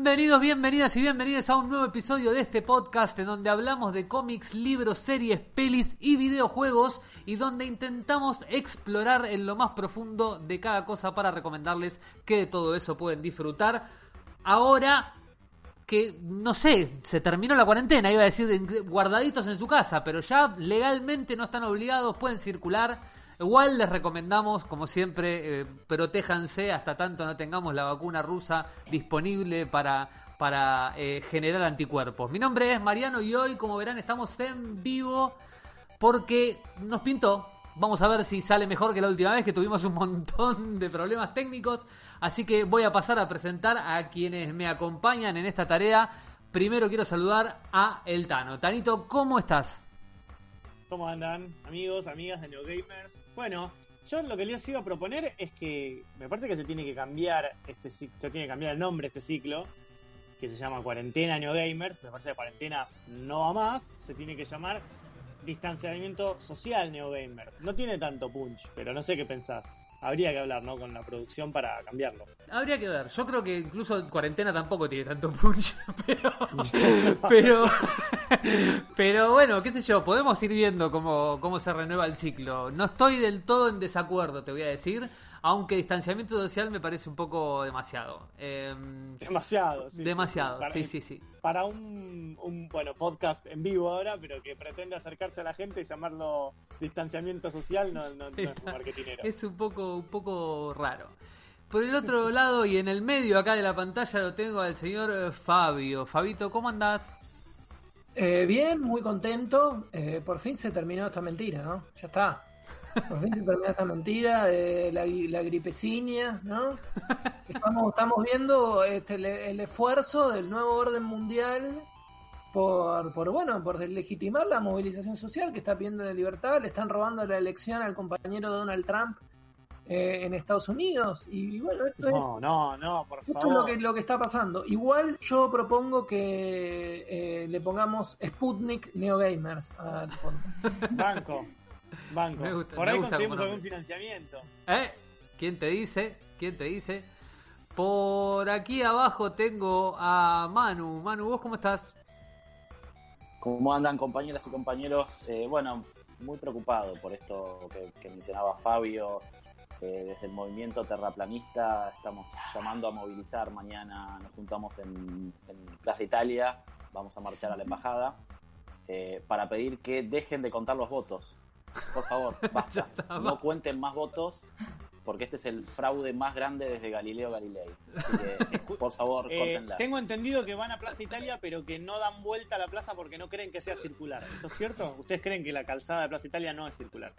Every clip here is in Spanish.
Bienvenidos, bienvenidas y bienvenidos a un nuevo episodio de este podcast en donde hablamos de cómics, libros, series, pelis y videojuegos y donde intentamos explorar en lo más profundo de cada cosa para recomendarles que de todo eso pueden disfrutar. Ahora que, no sé, se terminó la cuarentena, iba a decir guardaditos en su casa, pero ya legalmente no están obligados, pueden circular. Igual les recomendamos, como siempre, eh, protéjanse hasta tanto no tengamos la vacuna rusa disponible para, para eh, generar anticuerpos. Mi nombre es Mariano y hoy, como verán, estamos en vivo porque nos pintó. Vamos a ver si sale mejor que la última vez que tuvimos un montón de problemas técnicos. Así que voy a pasar a presentar a quienes me acompañan en esta tarea. Primero quiero saludar a El Tano. Tanito, ¿cómo estás? ¿Cómo andan, amigos, amigas de NeoGamers? Bueno, yo lo que les iba a proponer es que me parece que se tiene que cambiar este ciclo, tiene que cambiar el nombre de este ciclo, que se llama Cuarentena NeoGamers. Me parece que cuarentena no va más, se tiene que llamar Distanciamiento Social NeoGamers. No tiene tanto punch, pero no sé qué pensás habría que hablar, ¿no? Con la producción para cambiarlo. Habría que ver. Yo creo que incluso cuarentena tampoco tiene tanto punch, pero, pero, pero bueno, qué sé yo, podemos ir viendo cómo, cómo se renueva el ciclo. No estoy del todo en desacuerdo, te voy a decir aunque distanciamiento social me parece un poco demasiado. Em, demasiado, sí. Demasiado, sí, sí, sí. Para un, un, bueno, podcast en vivo ahora, pero que pretende acercarse a la gente y llamarlo distanciamiento social, no, no, es marketinero. Es un poco, un poco raro. Por el otro lado y en el medio acá de la pantalla lo tengo al señor Fabio. Fabito, ¿cómo andás? Eh, bien, muy contento. Eh, por fin se terminó esta mentira, ¿no? Ya está. Por fin se termina esta mentira de la, la gripecinia, ¿no? Estamos, estamos viendo este, el, esfuerzo del nuevo orden mundial por, por, bueno, por legitimar la movilización social que está pidiendo la libertad. Le están robando la elección al compañero Donald Trump eh, en Estados Unidos. Y, bueno, esto es. No, no, por favor. Esto es lo que, lo que está pasando. Igual yo propongo que eh, le pongamos Sputnik Neogamers al fondo. Banco. Banco. Por ahí conseguimos algún financiamiento. ¿Eh? ¿Quién te dice? ¿Quién te dice? Por aquí abajo tengo a Manu. Manu, ¿vos cómo estás? ¿Cómo andan compañeras y compañeros? Eh, bueno, muy preocupado por esto que, mencionaba Fabio. desde el movimiento terraplanista estamos llamando a movilizar mañana. Nos juntamos en, Plaza Italia. Vamos a marchar a la embajada eh, para pedir que dejen de contar los votos por favor, basta. no cuenten más votos porque este es el fraude más grande desde Galileo Galilei. por favor, eh, Tengo entendido que van a Plaza Italia, pero que no dan vuelta a la plaza porque no creen que sea circular. ¿Esto es cierto? ¿Ustedes creen que la calzada de Plaza Italia no es circular?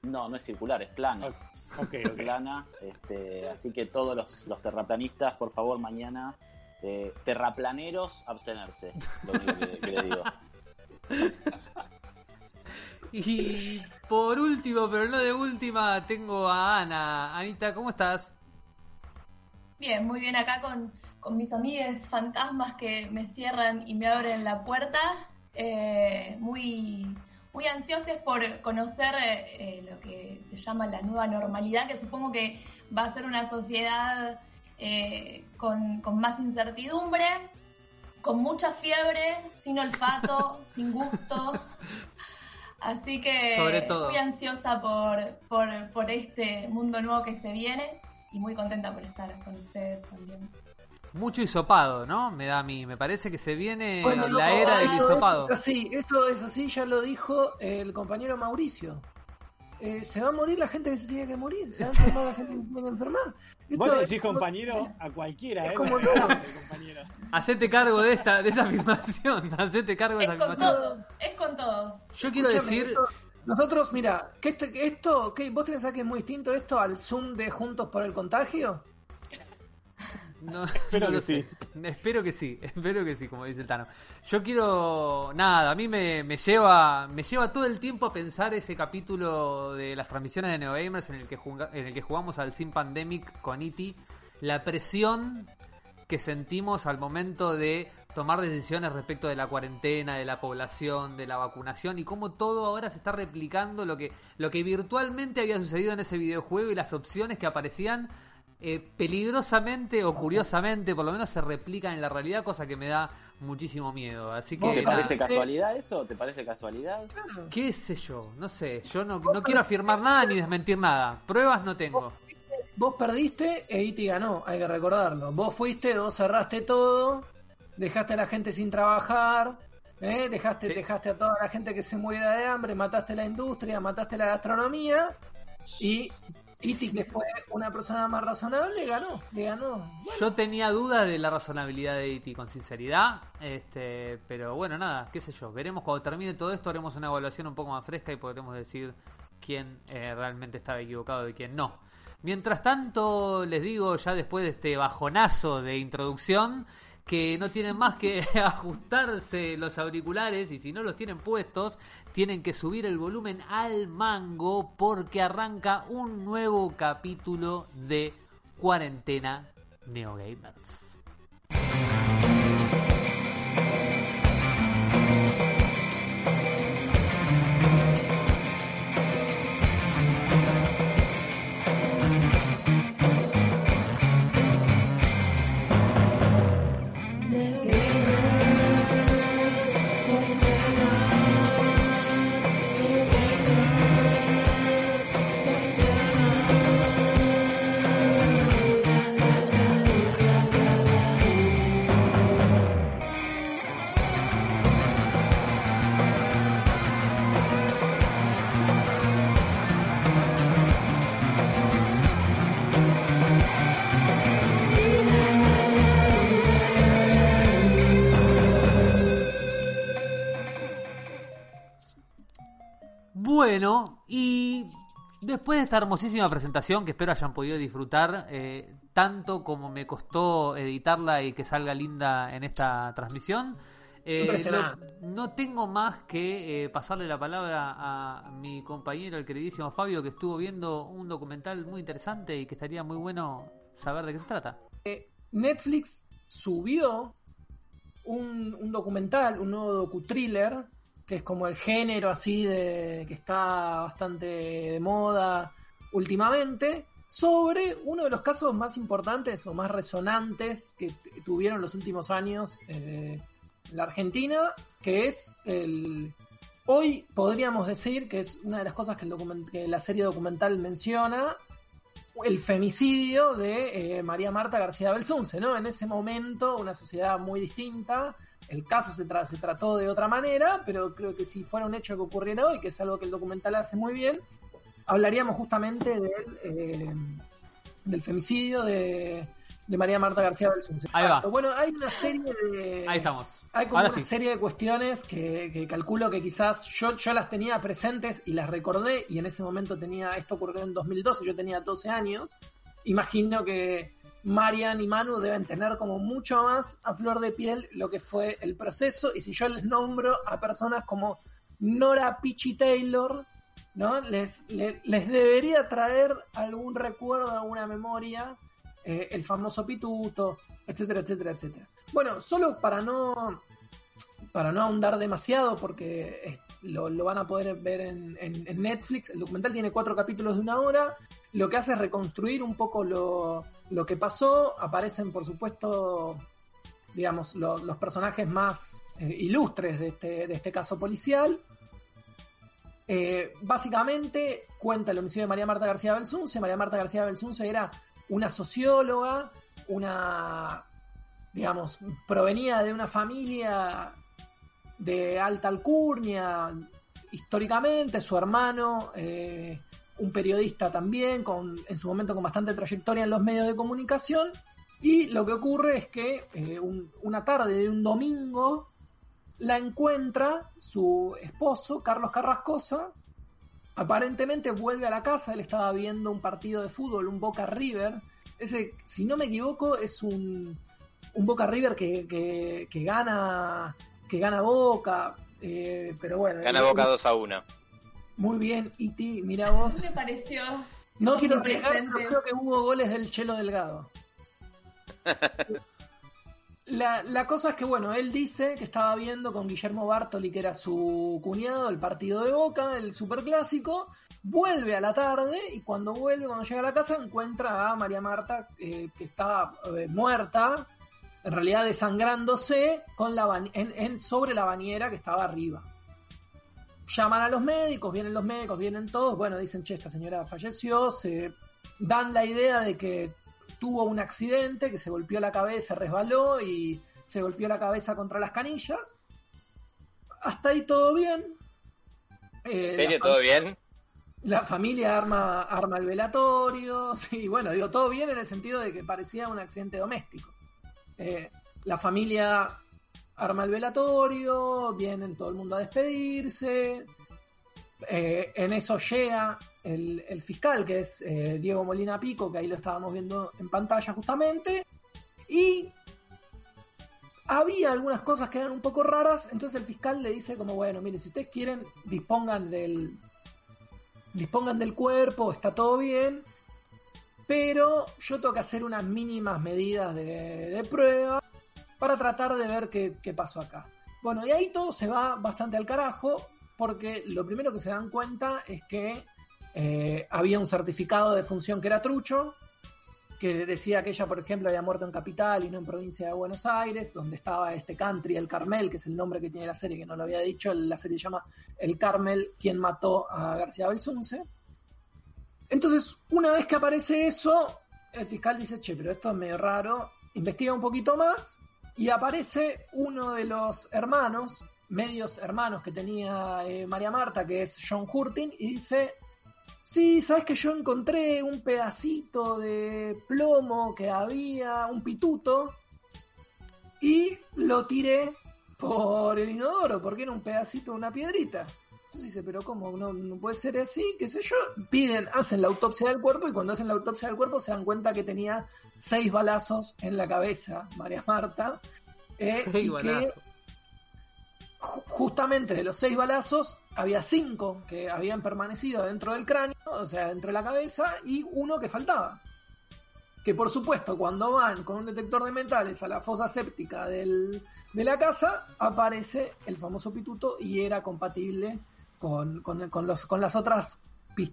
No, no es circular, es plana. Okay, plana. Este, así que todos los, terraplanistas, por favor, mañana, eh, terraplaneros, abstenerse. Lo único que, que les digo. Y por último, pero no de última, tengo a Ana. Anita, ¿cómo estás? Bien, muy bien acá con, mis amigues fantasmas que me cierran y me abren la puerta. Eh, muy, muy ansiosos por conocer eh, lo que se llama la nueva normalidad, que supongo que va a ser una sociedad eh, con, con más incertidumbre, con mucha fiebre, sin olfato, sin gusto. Así que muy ansiosa por, por, este mundo nuevo que se viene y muy contenta por estar con ustedes también. Mucho hisopado, ¿no? Me da a mí, me parece que se viene la era del hisopado. Sí, esto es así, ya lo dijo el compañero Mauricio. Eh, se va a morir la gente que se tiene que morir, se va a enfermar la gente que se tiene que enfermar. Vos le decís compañero a cualquiera, es ¿eh? Como Hacete cargo de esta, de esa afirmación, hacete cargo de esa afirmación. Es con todos, es con todos. Yo quiero decir... nosotros, mira, que este, esto, que ¿vos pensás que es muy distinto esto al Zoom de Juntos por el Contagio? No, espero que sí. Espero que sí, espero que sí, como dice el Tano. Yo quiero, nada, a mí me, lleva me lleva todo el tiempo a pensar ese capítulo de las transmisiones de NeoGamers en el que en el que jugamos al Sim Pandemic con Iti, e la presión que sentimos al momento de tomar decisiones respecto de la cuarentena, de la población, de la vacunación y cómo todo ahora se está replicando lo que lo que virtualmente había sucedido en ese videojuego y las opciones que aparecían eh, peligrosamente o curiosamente, por lo menos se replican en la realidad, cosa que me da muchísimo miedo. Así que ¿Te nada, parece casualidad eso? ¿Te parece casualidad? qué sé yo, no sé, yo no, no quiero afirmar nada ni desmentir nada. Pruebas no tengo. Vos perdiste e Iti ganó, hay que recordarlo. Vos fuiste, vos cerraste todo, dejaste a la gente sin trabajar, ¿eh? dejaste, Sí. dejaste a toda la gente que se muriera de hambre, mataste la industria, mataste la gastronomía y Iti, que fue una persona más razonable, ganó, le ganó. Yo tenía dudas de la razonabilidad de E.T. con sinceridad, este, pero bueno, nada, qué sé yo. Veremos cuando termine todo esto, haremos una evaluación un poco más fresca y podremos decir quién eh, realmente estaba equivocado y quién no. Mientras tanto, les digo ya después de este bajonazo de introducción que no tienen más que ajustarse los auriculares y si no los tienen puestos, tienen que subir el volumen al mango porque arranca un nuevo capítulo de Cuarentena Neogamers. Bueno, y después de esta hermosísima presentación que espero hayan podido disfrutar, eh, tanto como me costó editarla y que salga linda en esta transmisión, eh, no tengo más que eh, pasarle la palabra a mi compañero, el queridísimo Fabio, que estuvo viendo un documental muy interesante y que estaría muy bueno saber de qué se trata. Netflix subió un, un documental, un nuevo docu-thriller, que es como el género así de que está bastante de moda últimamente, sobre uno de los casos más importantes o más resonantes que tuvieron los últimos años eh, en la Argentina, que es el... Hoy podríamos decir que es una de las cosas que, el que la serie documental menciona, el femicidio de eh, María Marta García Belsunce, ¿no? En ese momento, una sociedad muy distinta, el caso se, tra- se trató de otra manera, pero creo que si fuera un hecho que ocurriera hoy, que es algo que el documental hace muy bien, hablaríamos justamente del, eh, del femicidio de, de María Marta García Belsunce. Ahí va. Bueno, hay una serie de... Ahí estamos. Hay como Ahora una sí. serie de cuestiones que, que calculo que quizás yo, yo las tenía presentes y las recordé y en ese momento tenía, esto ocurrió en 2012, yo tenía 12 años. Imagino que Marian y Manu deben tener como mucho más a flor de piel lo que fue el proceso y si yo les nombro a personas como Nora Pichi Taylor, ¿no? Les, le- les debería traer algún recuerdo, alguna memoria, eh, el famoso pituto, etcétera, etcétera, etcétera. Bueno, solo para no para no ahondar demasiado, porque lo, lo van a poder ver en, en- en Netflix. El documental tiene cuatro capítulos de una hora. Lo que hace es reconstruir un poco lo, lo que pasó. Aparecen, por supuesto, digamos, lo- los personajes más eh, ilustres de este, de este caso policial. Eh, básicamente cuenta el homicidio de María Marta García Belsunce. María Marta García Belsunce era una socióloga, una, digamos, provenía de una familia de alta alcurnia, históricamente, su hermano, eh, un periodista también, con, en su momento con bastante trayectoria en los medios de comunicación, y lo que ocurre es que eh, un- una tarde de un domingo la encuentra su esposo, Carlos Carrascosa, aparentemente vuelve a la casa, él estaba viendo un partido de fútbol, un Boca River, ese, si no me equivoco, es un, un Boca River que, que, que gana que gana Boca, eh, pero bueno. Gana Boca 2 a 1. Muy bien, Iti, mira vos. ¿Qué te pareció? No quiero Omnipresente. arriesgar, pero creo que hubo goles del Chelo Delgado. La, la cosa es que, bueno, él dice que estaba viendo con Guillermo Bartoli, que era su cuñado, el partido de Boca, el superclásico, vuelve a la tarde y cuando vuelve, cuando llega a la casa, encuentra a María Marta eh, que está eh, muerta, en realidad desangrándose con la en- sobre la bañera que estaba arriba. Llaman a los médicos, vienen los médicos, vienen todos, bueno, dicen, che, esta señora falleció, se dan la idea de que tuvo un accidente, que se golpeó la cabeza, resbaló y se golpeó la cabeza contra las canillas. Hasta ahí todo bien. Eh, ¿En serio? ¿Todo bien? la familia arma, arma el velatorio, sí, bueno, digo, todo bien en el sentido de que parecía un accidente doméstico. Eh, la familia arma el velatorio, vienen todo el mundo a despedirse, eh, en eso llega el, el fiscal, que es eh, Diego Molina Pico, que ahí lo estábamos viendo en pantalla justamente, y había algunas cosas que eran un poco raras, entonces el fiscal le dice como, bueno, mire, si ustedes quieren, dispongan del, dispongan del cuerpo, está todo bien, pero yo tengo que hacer unas mínimas medidas de, de prueba para tratar de ver qué, pasó acá. Bueno, y ahí todo se va bastante al carajo, porque lo primero que se dan cuenta es que eh, había un certificado de función que era trucho, que decía que ella, por ejemplo, había muerto en Capital y no en provincia de Buenos Aires, donde estaba este country, el Carmel, que es el nombre que tiene la serie, que no lo había dicho, la serie se llama El Carmel, quien mató a García Belsunce. Entonces, una vez que aparece eso, el fiscal dice, che, pero esto es medio raro, investiga un poquito más y aparece uno de los hermanos, medios hermanos que tenía eh, María Marta, que es John Hurtin, y dice, sí, sabes que yo encontré un pedacito de plomo que había, un pituto, y lo tiré por el inodoro, porque era un pedacito de una piedrita. Dice, pero ¿cómo? No, no puede ser así, qué sé yo. Piden, hacen la autopsia del cuerpo y cuando hacen la autopsia del cuerpo se dan cuenta que tenía seis balazos en la cabeza, María Marta. eh, Seis y balazos. que ju- justamente de los seis balazos había cinco que habían permanecido dentro del cráneo, o sea, dentro de la cabeza, y uno que faltaba. Que por supuesto, cuando van con un detector de metales a la fosa séptica del, de la casa, aparece el famoso pituto y era compatible con, con, con los, con, las otras,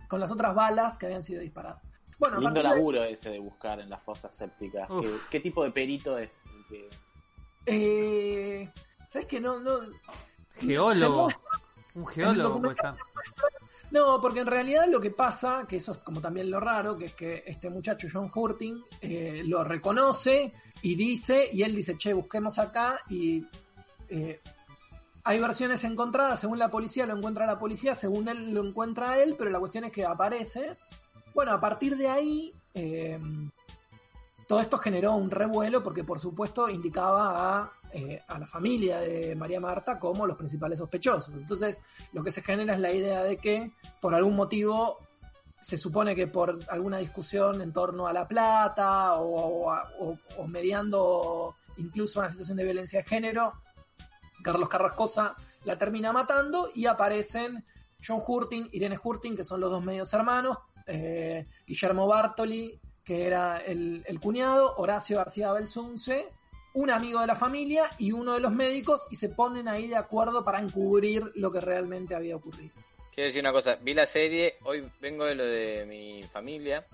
con las otras balas que habían sido disparadas. Bueno, Lindo de- laburo ese de buscar en las fosas sépticas. ¿Qué, qué tipo de perito es? que- Eh, ¿Sabes que no, no, Geólogo. Un geólogo. No, porque en realidad lo que pasa, que eso es como también lo raro, que es que este muchacho John Hurting eh, lo reconoce y dice, y él dice, che, busquemos acá y eh, hay versiones encontradas, según la policía lo encuentra la policía, según él lo encuentra él, pero la cuestión es que aparece. Bueno, a partir de ahí, eh, todo esto generó un revuelo porque por supuesto indicaba a, eh, a la familia de María Marta como los principales sospechosos. Entonces, lo que se genera es la idea de que por algún motivo se supone que por alguna discusión en torno a la plata o, o, o- o mediando incluso una situación de violencia de género, Carlos Carrascosa la termina matando y aparecen John Hurting, Irene Hurting, que son los dos medios hermanos, eh, Guillermo Bartoli, que era el, el cuñado, Horacio García Belsunce, un amigo de la familia y uno de los médicos y se ponen ahí de acuerdo para encubrir lo que realmente había ocurrido. Quiero decir una cosa, vi la serie, hoy vengo de lo de mi familia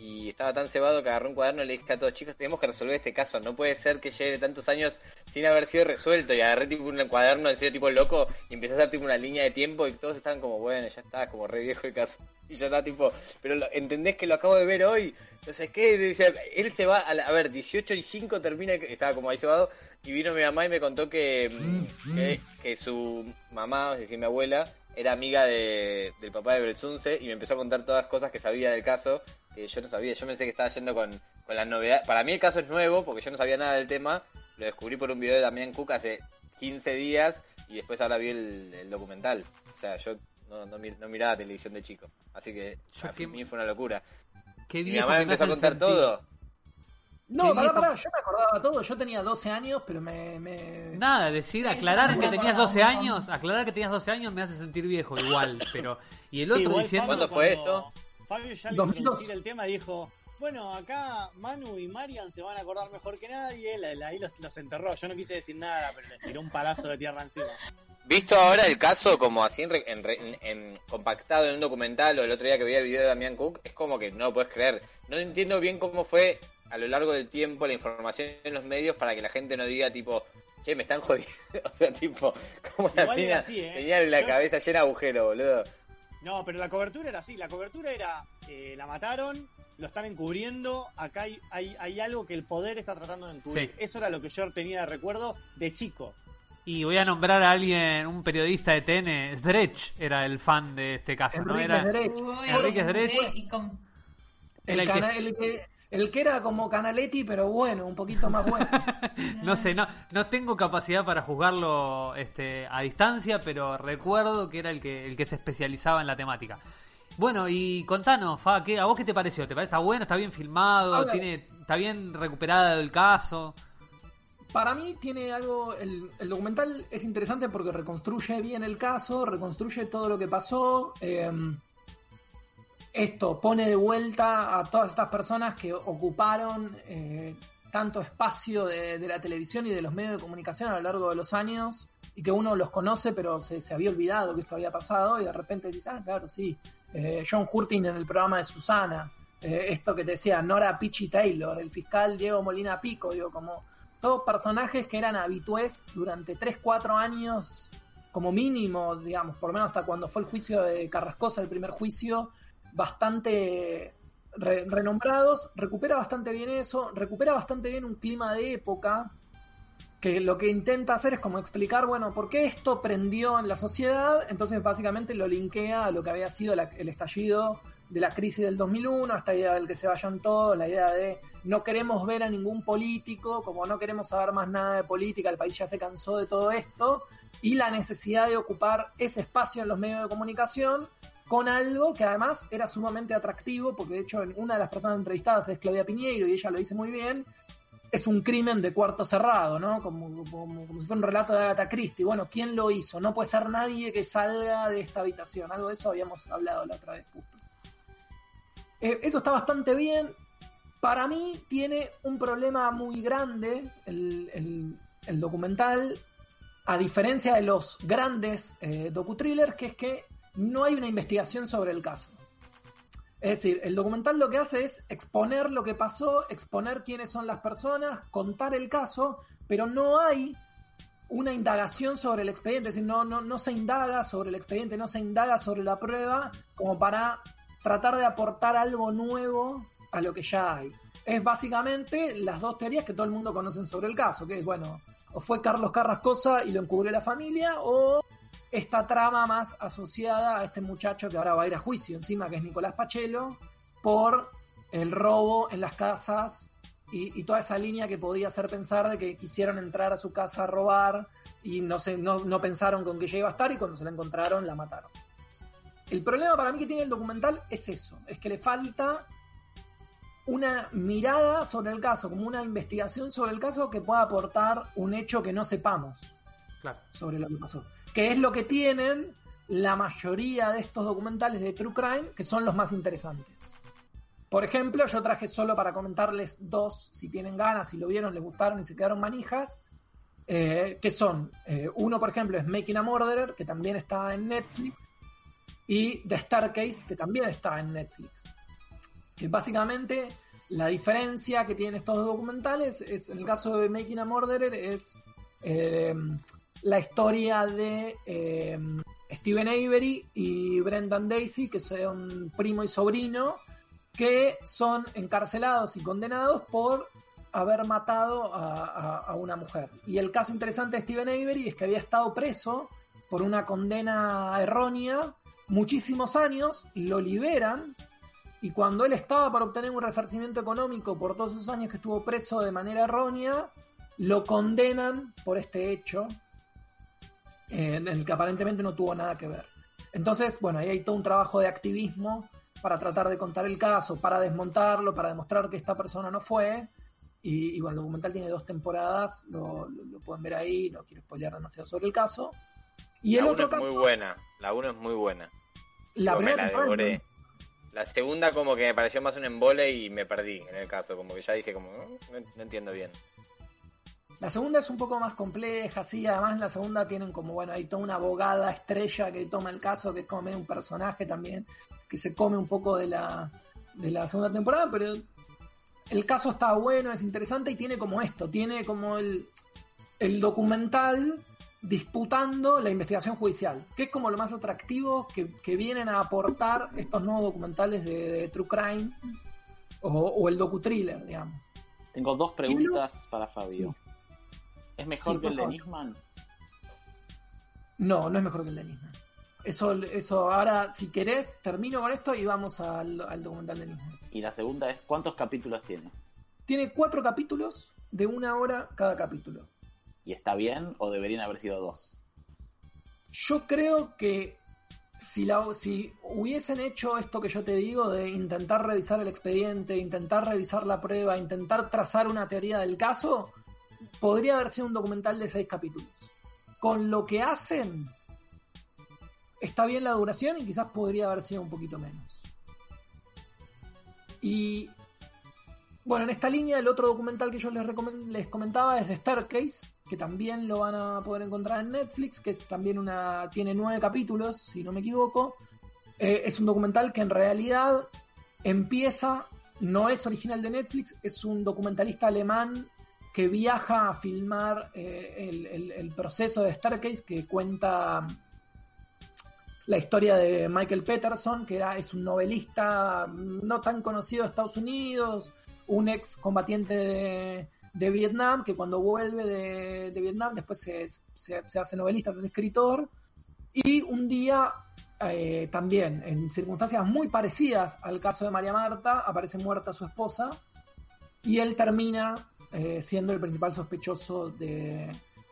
y estaba tan cebado que agarré un cuaderno y le dije a todos, chicos, tenemos que resolver este caso, no puede ser que lleve tantos años sin haber sido resuelto y agarré tipo un cuaderno en serio tipo loco y empecé a hacer tipo una línea de tiempo y todos estaban como, bueno, ya está, como re viejo el caso. Y yo estaba tipo, pero lo- entendés que lo acabo de ver hoy, sé qué, él se va, a, la- a ver, 18 y 5 termina, estaba como ahí cebado y vino mi mamá y me contó que, mm, que, que su mamá, es decir, mi abuela, era amiga de, del papá de Belsunce y me empezó a contar todas las cosas que sabía del caso que yo no sabía. Yo pensé que estaba yendo con, con la novedad. Para mí el caso es nuevo porque yo no sabía nada del tema. Lo descubrí por un video de Damián Cook hace 15 días y después ahora vi el, el documental. O sea, yo no, no, no miraba televisión de chico. Así que Yo a que- mí fue una locura. Qué Y mi mamá me empezó a contar todo. No, pará, pará, yo me acordaba todo, yo tenía 12 años, pero me... me... Nada, decir, Sí, aclarar que tenías acordaba 12 un montón. años, aclarar que tenías 12 años me hace sentir viejo igual, pero y el otro igual diciendo Fabio ¿Cuándo fue cuando Fabio ya le 2002. introducir el tema dijo, bueno, acá Manu y Marian se van a acordar mejor que nadie, ahí los, los enterró, yo no quise decir nada, pero les tiró un palazo de tierra encima. Visto ahora el caso como así en, re- en re- en- en- compactado en un documental o el otro día que vi el video de Damián Cook, es como que no lo puedes creer. No entiendo bien cómo fue a lo largo del tiempo la información en los medios para que la gente no diga tipo, che, me están jodiendo. o sea, tipo, como la mina así, ¿eh? tenía la Yo- cabeza llena de agujeros, boludo. No, pero la cobertura era así. La cobertura era, eh, la mataron, lo están encubriendo, acá hay, hay, hay algo que el poder está tratando de encubrir. Sí. Eso era lo que yo tenía de recuerdo de chico. Y voy a nombrar a alguien, un periodista de TN, Stretch era el fan de este caso, ¿no? Enrique Era, Enrique Drech. sí, y con- Era El, el que- cana- el que, el que era como Canaletti, pero bueno, un poquito más bueno. no sé, no, no tengo capacidad para juzgarlo este, a distancia, pero recuerdo que era el que, el que se especializaba en la temática. Bueno, y contanos, Fa, ¿qué, ¿a vos qué te pareció? ¿Te parece está bueno? ¿Está bien filmado? ¿Tiene, ¿Está bien recuperado el caso? Para mí tiene algo, el, el documental es interesante porque reconstruye bien el caso, reconstruye todo lo que pasó. eh, esto pone de vuelta a todas estas personas que ocuparon eh, tanto espacio de, la televisión y de los medios de comunicación a lo largo de los años y que uno los conoce pero se, había olvidado que esto había pasado y de repente dices, ah, claro, sí, eh, John Hurtin en el programa de Susana, eh, esto que te decía Nora Pichi Taylor, el fiscal Diego Molina Pico, digo, como todos personajes que eran habitués durante 3, 4 años como mínimo, digamos, por lo menos hasta cuando fue el juicio de Carrascosa, el primer juicio, bastante re- renombrados, recupera bastante bien eso, recupera bastante bien un clima de época, que lo que intenta hacer es como explicar, bueno, por qué esto prendió en la sociedad, entonces básicamente lo linkea a lo que había sido el estallido de la crisis del 2001, esta idea del que se vayan todos, la idea de no queremos ver a ningún político, como no queremos saber más nada de política, el país ya se cansó de todo esto, y la necesidad de ocupar ese espacio en los medios de comunicación con algo que además era sumamente atractivo, porque de hecho una de las personas entrevistadas es Claudia Piñeiro y ella lo dice muy bien, es un crimen de cuarto cerrado, ¿no? Como, como, como si fuera un relato de Agatha Christie. Bueno, ¿quién lo hizo? No puede ser nadie que salga de esta habitación. Algo de eso habíamos hablado la otra vez, justo. Eh, eso está bastante bien. Para mí tiene un problema muy grande el, el- el documental, a diferencia de los grandes eh, docu-thrillers, que es que no hay una investigación sobre el caso. Es decir, el documental lo que hace es exponer lo que pasó, exponer quiénes son las personas, contar el caso, pero no hay una indagación sobre el expediente, es decir, no, no, se indaga sobre el expediente, no se indaga sobre la prueba como para tratar de aportar algo nuevo a lo que ya hay. Es básicamente las dos teorías que todo el mundo conoce sobre el caso, que es, bueno, o fue Carlos Carrascosa y lo encubrió la familia, o esta trama más asociada a este muchacho que ahora va a ir a juicio encima, que es Nicolás Pachelo, por el robo en las casas y, y toda esa línea que podía hacer pensar de que quisieron entrar a su casa a robar y no, se, no, no pensaron con que ella iba a estar y cuando se la encontraron la mataron. El problema para mí que tiene el documental es eso, es que le falta una mirada sobre el caso, como una investigación sobre el caso que pueda aportar un hecho que no sepamos Claro. sobre lo que pasó. Que es lo que tienen la mayoría de estos documentales de True Crime, que son los más interesantes. Por ejemplo, yo traje solo para comentarles dos, si tienen ganas, si lo vieron, les gustaron y se quedaron manijas, eh, que son, eh, uno por ejemplo es Making a Murderer, que también está en Netflix, y The Staircase, que también está en Netflix. Que básicamente la diferencia que tienen estos documentales es, en el caso de Making a Murderer, es eh, la historia de eh, Steven Avery y Brendan Daisy, que son primo y sobrino, que son encarcelados y condenados por haber matado a, a- a una mujer. Y el caso interesante de Steven Avery es que había estado preso por una condena errónea muchísimos años, lo liberan y cuando él estaba para obtener un resarcimiento económico por todos esos años que estuvo preso de manera errónea, lo condenan por este hecho eh, en el que aparentemente no tuvo nada que ver. Entonces, bueno, ahí hay todo un trabajo de activismo para tratar de contar el caso, para desmontarlo, para demostrar que esta persona no fue. Y, y bueno, el documental tiene dos temporadas, lo, lo- lo pueden ver ahí, no quiero spoilear demasiado sobre el caso. Y el la otro uno es muy buena. La 1 es muy buena. la Yo me primera la devoré. Segunda como que me pareció más un embole y me perdí en el caso. Como que ya dije como, "No, no, no entiendo bien. La segunda es un poco más compleja, sí, además en la segunda tienen como, bueno, hay toda una abogada estrella que toma el caso, que come un personaje también, que se come un poco de la, de la segunda temporada, pero el caso está bueno, es interesante y tiene como esto, tiene como el, el documental disputando la investigación judicial, que es como lo más atractivo que, que vienen a aportar estos nuevos documentales de, de True Crime o, o el docu-thriller, digamos. Tengo dos preguntas para Fabio. ¿Es mejor Sí, que el de. Nisman? No, no es mejor que el de Nisman. Eso, eso, ahora, si querés, termino con esto y vamos al, al documental de Nisman. Y la segunda es, ¿cuántos capítulos tiene? Tiene cuatro capítulos de una hora cada capítulo. ¿Y está bien o deberían haber sido dos? Yo creo que si, la, si hubiesen hecho esto que yo te digo de intentar revisar el expediente, intentar revisar la prueba, intentar trazar una teoría del caso, podría haber sido un documental de seis capítulos. Con lo que hacen, está bien la duración y quizás podría haber sido un poquito menos. Y bueno, en esta línea, el otro documental que yo les, les comentaba es de Staircase, que también lo van a poder encontrar en Netflix, que es también una. tiene nueve capítulos, si no me equivoco. Eh, es un documental que en realidad empieza, no es original de Netflix, es un documentalista alemán que viaja a filmar eh, el, proceso de Staircase, que cuenta la historia de Michael Peterson, que es un novelista no tan conocido de Estados Unidos, un ex combatiente de, Vietnam, que cuando vuelve de, Vietnam después se hace novelista, se hace escritor, y un día eh, también, en circunstancias muy parecidas al caso de María Marta, aparece muerta su esposa, y él termina eh, siendo el principal sospechoso de,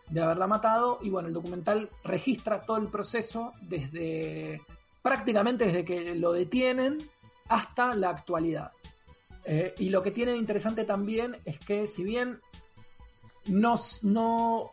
de haberla matado. Y bueno, el documental registra todo el proceso desde prácticamente desde que lo detienen hasta la actualidad. Eh, y lo que tiene de interesante también es que si bien no, no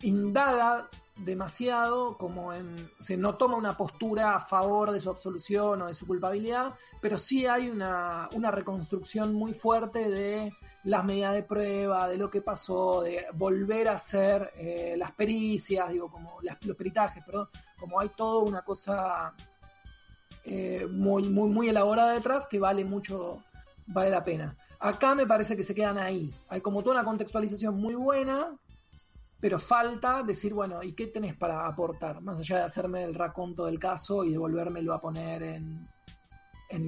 indaga demasiado, como en, o no toma una postura a favor de su absolución o de su culpabilidad, pero sí hay una, una reconstrucción muy fuerte de las medidas de prueba, de lo que pasó, de volver a hacer eh, las pericias, digo, como las- los peritajes, perdón, como hay toda una cosa eh, muy, muy, muy elaborada detrás que vale mucho, vale la pena. Acá me parece que se quedan ahí. Hay como toda una contextualización muy buena, pero falta decir, bueno, ¿y qué tenés para aportar? Más allá de hacerme el raconto del caso y de volvérmelo a poner en,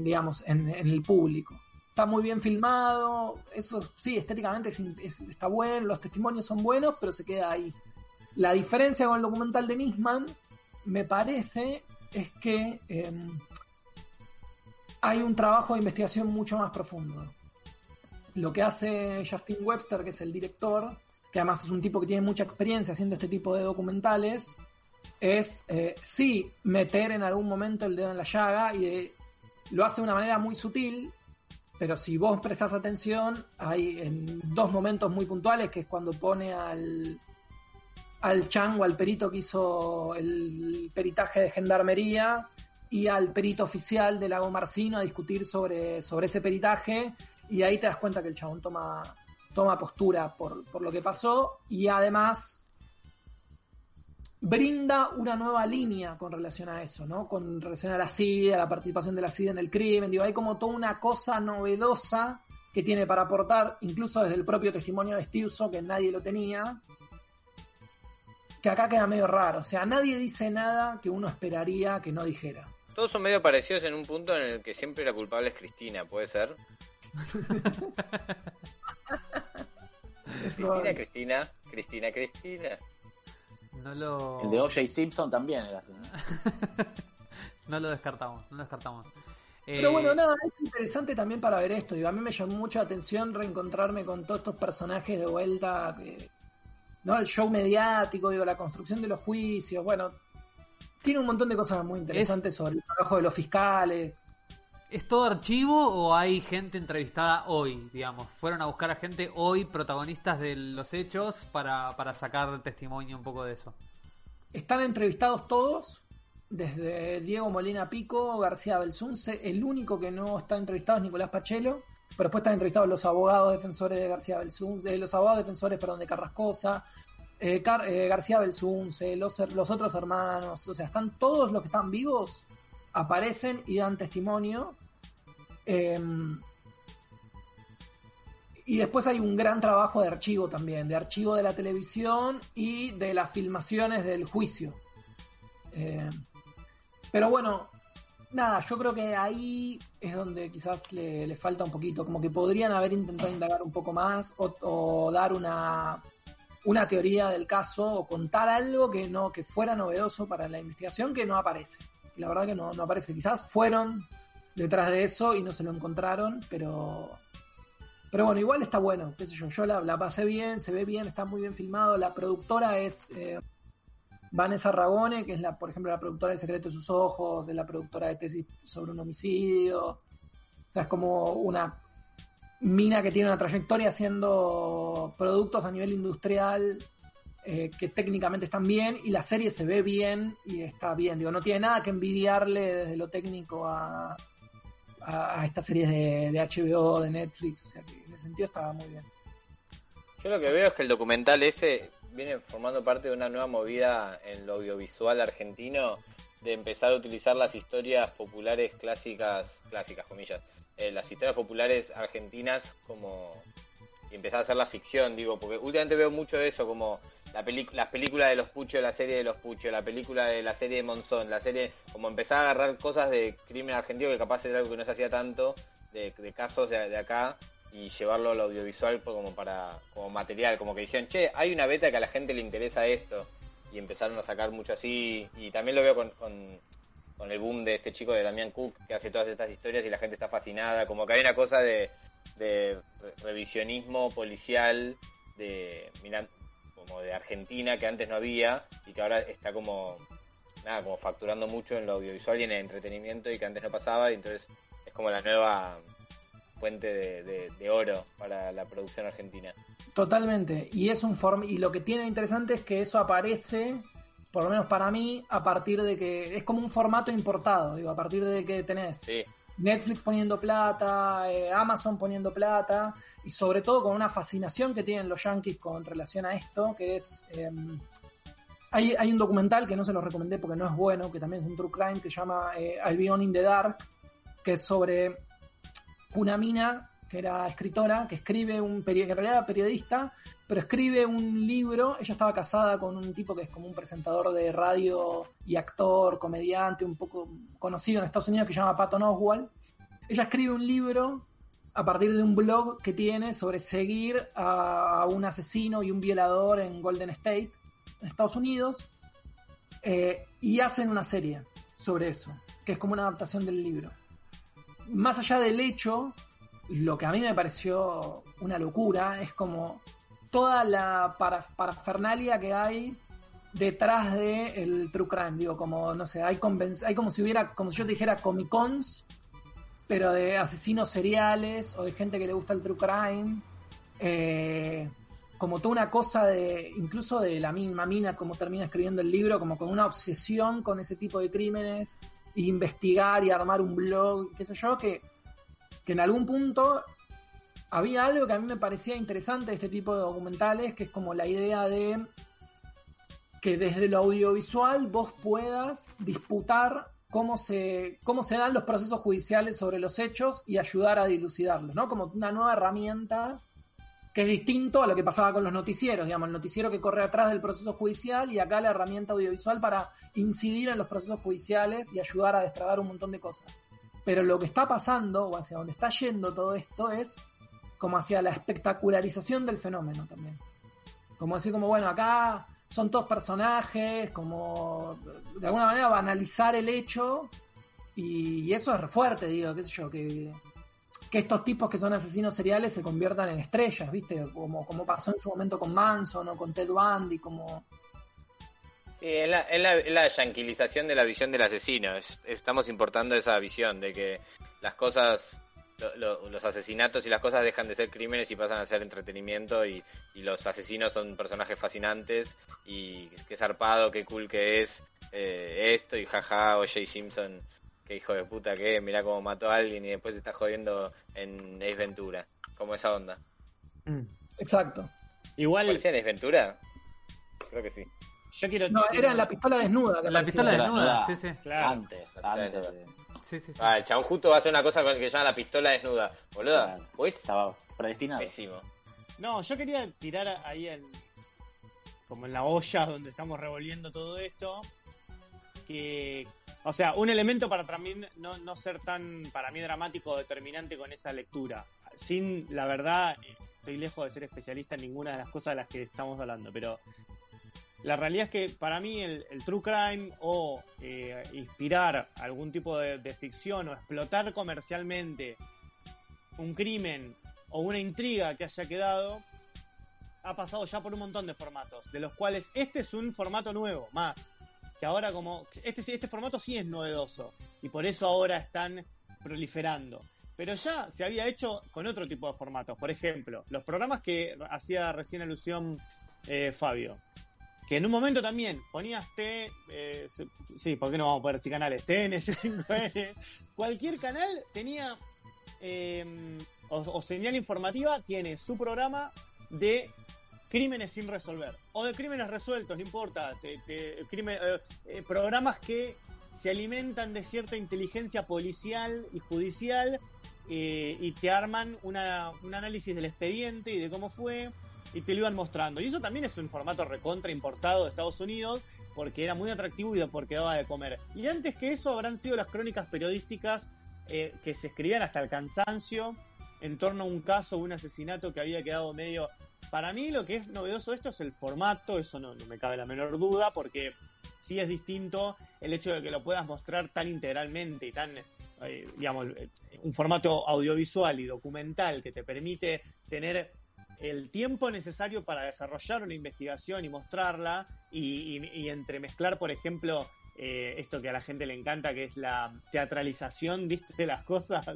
digamos, en el público. Está muy bien filmado, eso sí, estéticamente está bueno, los testimonios son buenos, pero se queda ahí. La diferencia con el documental de Nisman, me parece, es que em, hay un trabajo de investigación mucho más profundo. Lo que hace Justin Webster, que es el director, que además es un tipo que tiene mucha experiencia haciendo este tipo de documentales, es eh, sí meter en algún momento el dedo en la llaga y lo hace de una manera muy sutil, pero si vos prestas atención, hay en dos momentos muy puntuales, que es cuando pone al, al chango, al perito que hizo el peritaje de gendarmería y al perito oficial de Lago Marcino a discutir sobre, sobre ese peritaje y ahí te das cuenta que el chabón toma, toma postura por, por lo que pasó y además brinda una nueva línea con relación a eso, ¿no? Con relación a la CIDE, a la participación de la CIDE en el crimen, digo, hay como toda una cosa novedosa que tiene para aportar, incluso desde el propio testimonio de Stiuso, que nadie lo tenía, que acá queda medio raro, o sea, nadie dice nada que uno esperaría que no dijera. Todos son medio parecidos en un punto en el que siempre la culpable es Cristina, ¿puede ser? Cristina. Cristina, Cristina, Cristina. No lo, El de O.J. Simpson también era así. ¿no? no lo descartamos, no lo descartamos. Pero Eh, bueno, nada, es interesante también para ver esto. Digo, a mí me llamó mucha atención reencontrarme con todos estos personajes de vuelta. ¿no? El show mediático, digo, la construcción de los juicios. Bueno, tiene un montón de cosas muy interesantes sobre el trabajo de los fiscales. ¿Es todo archivo o hay gente entrevistada hoy, digamos? ¿Fueron a buscar a gente hoy, protagonistas de los hechos, para, para sacar testimonio un poco de eso? Están entrevistados todos, desde Diego Molina Pico, García Belsunce. El único que no está entrevistado es Nicolás Pachelo, pero después están entrevistados los abogados defensores de García Belsunce, los abogados defensores, perdón, de Carrascosa, eh, eh, García Belsunce, los, los otros hermanos, o sea, están todos los que están vivos, aparecen y dan testimonio. Em, y después hay un gran trabajo de archivo también, de archivo de la televisión y de las filmaciones del juicio. Em, pero bueno, nada, yo creo que ahí es donde quizás le, falta un poquito, como que podrían haber intentado indagar un poco más o, dar una, una teoría del caso o contar algo que no que fuera novedoso para la investigación que no aparece. La verdad que no, no aparece. Quizás fueron detrás de eso y no se lo encontraron, pero pero bueno, igual está bueno, qué sé yo, yo la, pasé bien, se ve bien, está muy bien filmado, la productora es eh, Vanessa Ragone, que es la, por ejemplo, la productora del Secreto de sus Ojos, de la productora de Tesis sobre un homicidio. O sea, es como una mina que tiene una trayectoria haciendo productos a nivel industrial eh, que técnicamente están bien y la serie se ve bien y está bien. Digo, no tiene nada que envidiarle desde lo técnico a, a, estas series de, de, HBO, de Netflix. O sea, que en ese sentido estaba muy bien. Yo lo que veo es que el documental ese viene formando parte de una nueva movida en lo audiovisual argentino de empezar a utilizar las historias populares clásicas, clásicas comillas, eh, las historias populares argentinas como y empezar a hacer la ficción, digo, porque últimamente veo mucho de eso, como la las películas de los Puchos, la serie de los Puchos, la película de la serie de Monzón, la serie, como empezar a agarrar cosas de crimen argentino que capaz era algo que no se hacía tanto, de, casos de, de, acá, y llevarlo al audiovisual como para como material, como que dijeron, che, hay una beta que a la gente le interesa esto y empezaron a sacar mucho así y también lo veo con, con, el boom de este chico de Damián Cook que hace todas estas historias y la gente está fascinada, como que hay una cosa de, de revisionismo policial de como de Argentina que antes no había y que ahora está como nada, como facturando mucho en lo audiovisual y en el entretenimiento y que antes no pasaba y entonces es como la nueva fuente de, oro para la producción argentina. Totalmente. Y es un form y lo que tiene interesante es que eso aparece, por lo menos para mí, a partir de que es como un formato importado, digo, a partir de que tenés Netflix poniendo plata, eh, Amazon poniendo plata, y sobre todo con una fascinación que tienen los yankees con relación a esto, que es... Em, hay, hay, un documental que no se lo recomendé porque no es bueno, que también es un true crime, que se llama eh, I'll Be On in the Dark, que es sobre una mina que era escritora, que escribe un que en realidad era periodista, pero escribe un libro, ella estaba casada con un tipo que es como un presentador de radio y actor, comediante, un poco conocido en Estados Unidos que se llama Patton Oswald. Ella escribe un libro a partir de un blog que tiene sobre seguir a un asesino y un violador en Golden State, en Estados Unidos, eh, y hacen una serie sobre eso, que es como una adaptación del libro. Más allá del hecho, lo que a mí me pareció una locura es como toda la parafernalia que hay detrás de el true crime, digo, como no sé, hay hay como si hubiera, como si yo te dijera Comic Cons, pero de asesinos seriales o de gente que le gusta el true crime, eh, como toda una cosa de, incluso de la misma mina, como termina escribiendo el libro, como con una obsesión con ese tipo de crímenes investigar y armar un blog, qué sé yo, que, que en algún punto había algo que a mí me parecía interesante de este tipo de documentales, que es como la idea de que desde lo audiovisual vos puedas disputar cómo se, cómo se dan los procesos judiciales sobre los hechos y ayudar a dilucidarlos, ¿no? Como una nueva herramienta que es distinto a lo que pasaba con los noticieros, digamos, el noticiero que corre atrás del proceso judicial y acá la herramienta audiovisual para incidir en los procesos judiciales y ayudar a destrabar un montón de cosas. Pero lo que está pasando, o hacia donde está yendo todo esto, es como hacia la espectacularización del fenómeno también. Como así como, bueno, acá son todos personajes, como de alguna manera banalizar el hecho, y, eso es fuerte, digo, qué sé yo, que, que estos tipos que son asesinos seriales se conviertan en estrellas, ¿viste? Como, como pasó en su momento con Manson o con Ted Bundy, como es, la, la, yanquilización de la visión del asesino. estamos importando esa visión de que las cosas, los asesinatos y las cosas dejan de ser crímenes y pasan a ser entretenimiento y, los asesinos son personajes fascinantes y qué zarpado, qué cool que es eh, esto y jaja o Jay Simpson qué hijo de puta que es, mirá cómo mató a alguien y después se está jodiendo en Ace Ventura. Como esa onda. Mm. Exacto. Igual, ¿Parecía en Ace Ventura? Creo que sí. yo quiero. No, era la pistola desnuda. que La parecía. pistola desnuda, desnuda. sí, sí. Claro. Antes, antes. Sí, sí, sí. Ah, el chabón justo va a hacer una cosa con el que llama la pistola desnuda. Boluda, Claro. pues Estaba predestinado. pésimo. No, yo quería tirar ahí en. como en la olla donde estamos revolviendo todo esto. Que. O sea, un elemento para también no, no ser tan, para mí, dramático o determinante con esa lectura. Sin, la verdad, eh, estoy lejos de ser especialista en ninguna de las cosas de las que estamos hablando, pero la realidad es que para mí el, true crime o eh, inspirar algún tipo de, ficción o explotar comercialmente un crimen o una intriga que haya quedado ha pasado ya por un montón de formatos, de los cuales este es un formato nuevo, más. Que ahora como... Este, este formato sí es novedoso y por eso ahora están proliferando. Pero ya se había hecho con otro tipo de formatos. Por ejemplo, los programas que hacía recién alusión eh, Fabio. Que en un momento también ponías T, eh, sí, ¿por qué no vamos a poner así canales? TNC5N. Cualquier canal tenía, eh, o, o señal informativa, tiene su programa de crímenes sin resolver. O de crímenes resueltos, no importa. te- te- crimen- eh, eh, programas que se alimentan de cierta inteligencia policial y judicial eh, y te arman una, un análisis del expediente y de cómo fue y te lo iban mostrando. Y eso también es un formato recontra importado de Estados Unidos porque era muy atractivo y porque daba de comer. Y antes que eso habrán sido las crónicas periodísticas eh, que se escribían hasta el cansancio en torno a un caso, un asesinato que había quedado medio... Para mí lo que es novedoso de esto es el formato, eso no, no me cabe la menor duda, porque sí es distinto el hecho de que lo puedas mostrar tan integralmente y tan, eh, digamos, eh, un formato audiovisual y documental que te permite tener el tiempo necesario para desarrollar una investigación y mostrarla y, entremezclar, por ejemplo, eh, esto que a la gente le encanta, que es la teatralización, ¿viste? De las cosas.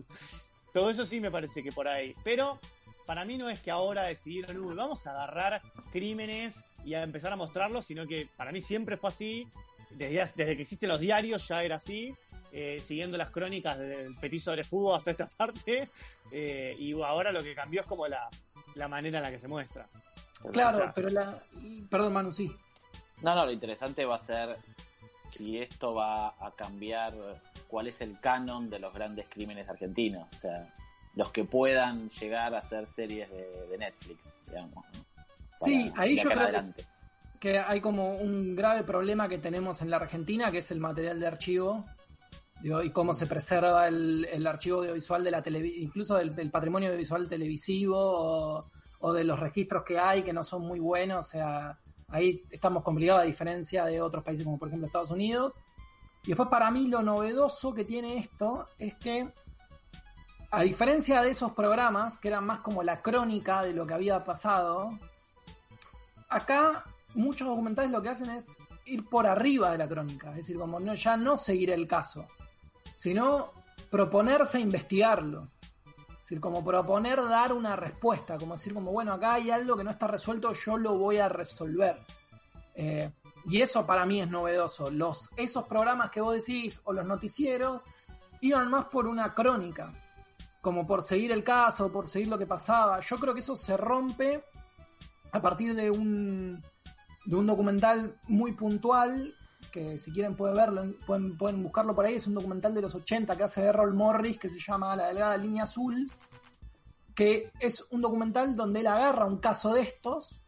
Todo eso sí me parece que por ahí. Pero para mí no es que ahora decidieron, "Uy, vamos a agarrar crímenes y a empezar a mostrarlos, sino que para mí siempre fue así. Desde, desde que existen los diarios ya era así. eh, siguiendo las crónicas del petiso de fútbol hasta esta parte. eh, y ahora lo que cambió es como la, la manera en la que se muestra. Claro, O sea, pero la. Perdón, Manu, sí. No, no, lo interesante va a ser si esto va a cambiar cuál es el canon de los grandes crímenes argentinos. O sea, los que puedan llegar a ser series de, de Netflix, digamos. ¿no? Sí, ahí yo creo adelante. que hay como un grave problema que tenemos en la Argentina, que es el material de archivo, y cómo se preserva el, el archivo audiovisual de la televisión, incluso del, patrimonio audiovisual televisivo o, o de los registros que hay que no son muy buenos, o sea, ahí estamos complicados a diferencia de otros países como por ejemplo Estados Unidos. Y después para mí lo novedoso que tiene esto es que a diferencia de esos programas que eran más como la crónica de lo que había pasado, acá muchos documentales lo que hacen es ir por arriba de la crónica, es decir, como no, ya no seguir el caso, sino proponerse investigarlo. Es decir, como proponer dar una respuesta, como decir, como bueno, acá hay algo que no está resuelto, yo lo voy a resolver. Eh, y eso para mí es novedoso. Los, esos programas que vos decís, o los noticieros, iban más por una crónica, como por seguir el caso, por seguir lo que pasaba. Yo creo que eso se rompe a partir de un, de un documental muy puntual, que si quieren pueden verlo, pueden, pueden buscarlo por ahí, es un documental de los 80 que hace Errol Morris, que se llama La Delgada Línea Azul, que es un documental donde él agarra un caso de estos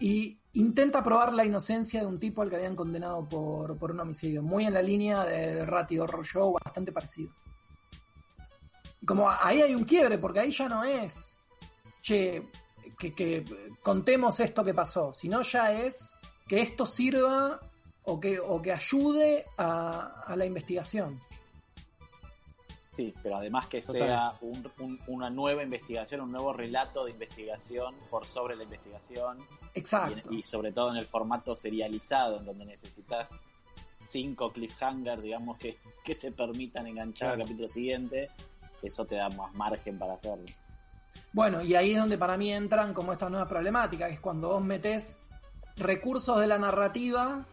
y intenta probar la inocencia de un tipo al que habían condenado por, por un homicidio, muy en la línea del Ratty Horror Show, bastante parecido. Como ahí hay un quiebre, porque ahí ya no es, che, que, que contemos esto que pasó, sino ya es que esto sirva o que, o que ayude a, a la investigación. Sí, pero además que Total. sea un- un- una nueva investigación, un nuevo relato de investigación por sobre la investigación Exacto. y, y sobre todo en el formato serializado, en donde necesitas cinco cliffhangers, digamos, que, que te permitan enganchar al Claro. capítulo siguiente, eso te da más margen para hacerlo. Bueno, y ahí es donde para mí entran como esta nueva problemática, que es cuando vos metés recursos de la narrativa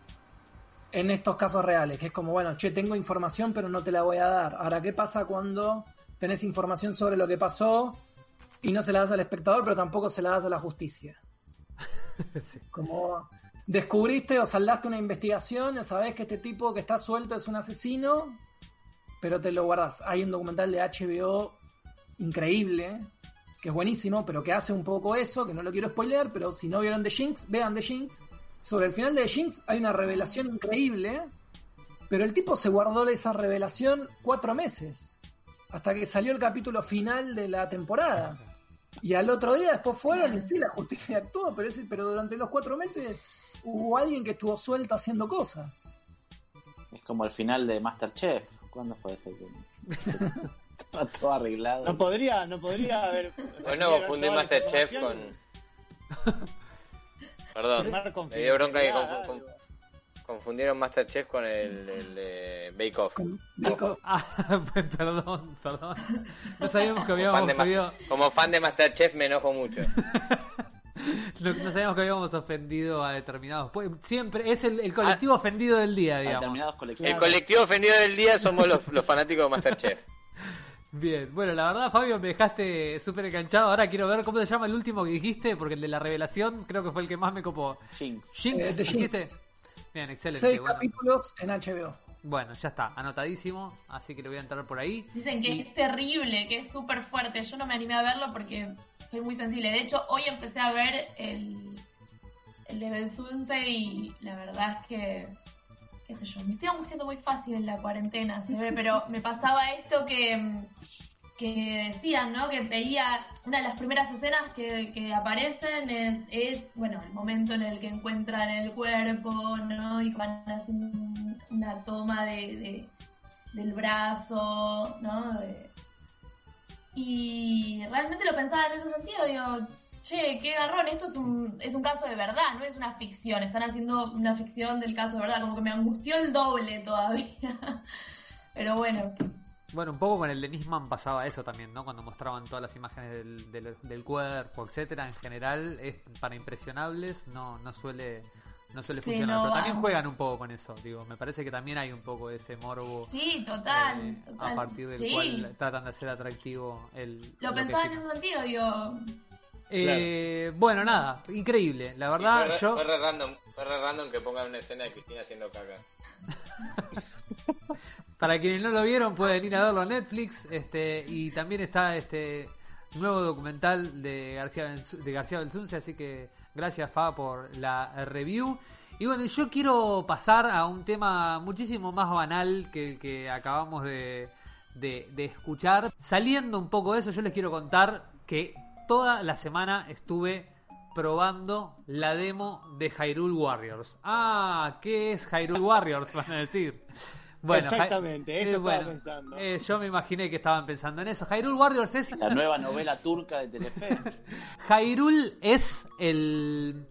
en estos casos reales, que es como, bueno, che, tengo información pero no te la voy a dar. Ahora, ¿qué pasa cuando tenés información sobre lo que pasó y no se la das al espectador, pero tampoco se la das a la justicia? Sí. Como descubriste o saldaste una investigación, sabés que este tipo que está suelto es un asesino, pero te lo guardas. Hay un documental de HBO increíble, que es buenísimo, pero que hace un poco eso, que no lo quiero spoilear, pero si no vieron The Jinx, vean The Jinx. Sobre el final de The Jinx hay una revelación increíble, pero el tipo se guardó esa revelación cuatro meses, hasta que salió el capítulo final de la temporada. Y al otro día después fueron y sí, la justicia actuó, pero, ese, pero durante los cuatro meses hubo alguien que estuvo suelto haciendo cosas. Es como el final de Masterchef. ¿Cuándo fue ese? Estaba todo arreglado. No podría, no podría haber. Bueno, la Masterchef con. Perdón, me dio bronca que confu- algo. confundieron Masterchef con el, el de Bake Off. Dijo, Ah, perdón, perdón. No sabíamos que Como fan, habíamos de Ma- pedido, como fan de Masterchef me enojo mucho. no, no sabíamos que habíamos ofendido a determinados. Pues, Siempre es el, el colectivo ofendido del día, A digamos. determinados colectivos. El colectivo ofendido del día somos los, los fanáticos de Masterchef. Bien, bueno, la verdad, Fabio, me dejaste súper enganchado. Ahora quiero ver cómo se llama el último que dijiste, porque el de la revelación creo que fue el que más me copó. Jinx. Jinx, Eh, Jinx. dijiste. Bien, excelente. seis Bueno. capítulos en HBO. bueno, ya está, anotadísimo, así que le voy a entrar por ahí. Dicen que Y- es terrible, que es súper fuerte. Yo no me animé a verlo porque soy muy sensible. De hecho, hoy empecé a ver el, el de Belsunce y la verdad es que, qué sé yo, me estoy angustiando muy fácil en la cuarentena, pero me pasaba esto que, mm, que decían, ¿no? Que veía, una de las primeras escenas que, que aparecen es, bueno, el momento en el que encuentran el cuerpo, ¿no? Y van haciendo un- una toma de, de- del brazo, ¿no? De- y realmente lo pensaba en ese sentido, digo, che, qué garrón, esto es un, es un caso de verdad, no es una ficción, están haciendo una ficción del caso de verdad, como que me angustió el doble todavía. Pero bueno, Bueno, un poco con el de Nisman pasaba eso también, ¿no? Cuando mostraban todas las imágenes del, del, del cuerpo, etcétera, en general es para impresionables, no, no suele no suele Sí, funcionar, no pero también juegan un poco con eso, digo, me parece que también hay un poco de ese morbo sí, total, eh, total. a partir del sí. cual tratan de hacer atractivo el Lo que pensaba en ese sentido, digo, Eh, Bueno, nada, increíble, la verdad, fue, yo fue re random, fue re random que pongan una escena de Cristina haciendo caca. Para quienes no lo vieron pueden ir a verlo a Netflix este y también está este nuevo documental de García de García Belsunce, así que gracias Fa por la review. Y bueno, yo quiero pasar a un tema muchísimo más banal que el que acabamos de, de, de escuchar. Saliendo un poco de eso, yo les quiero contar que toda la semana estuve probando la demo de Hyrule Warriors. Ah, ¿qué es Hyrule Warriors? Van a decir. Bueno, Exactamente, eso eh, estaba bueno, pensando. eh, yo me imaginé que estaban pensando en eso. Hyrule Warriors es La nueva novela turca de Telefe. Hyrule es el,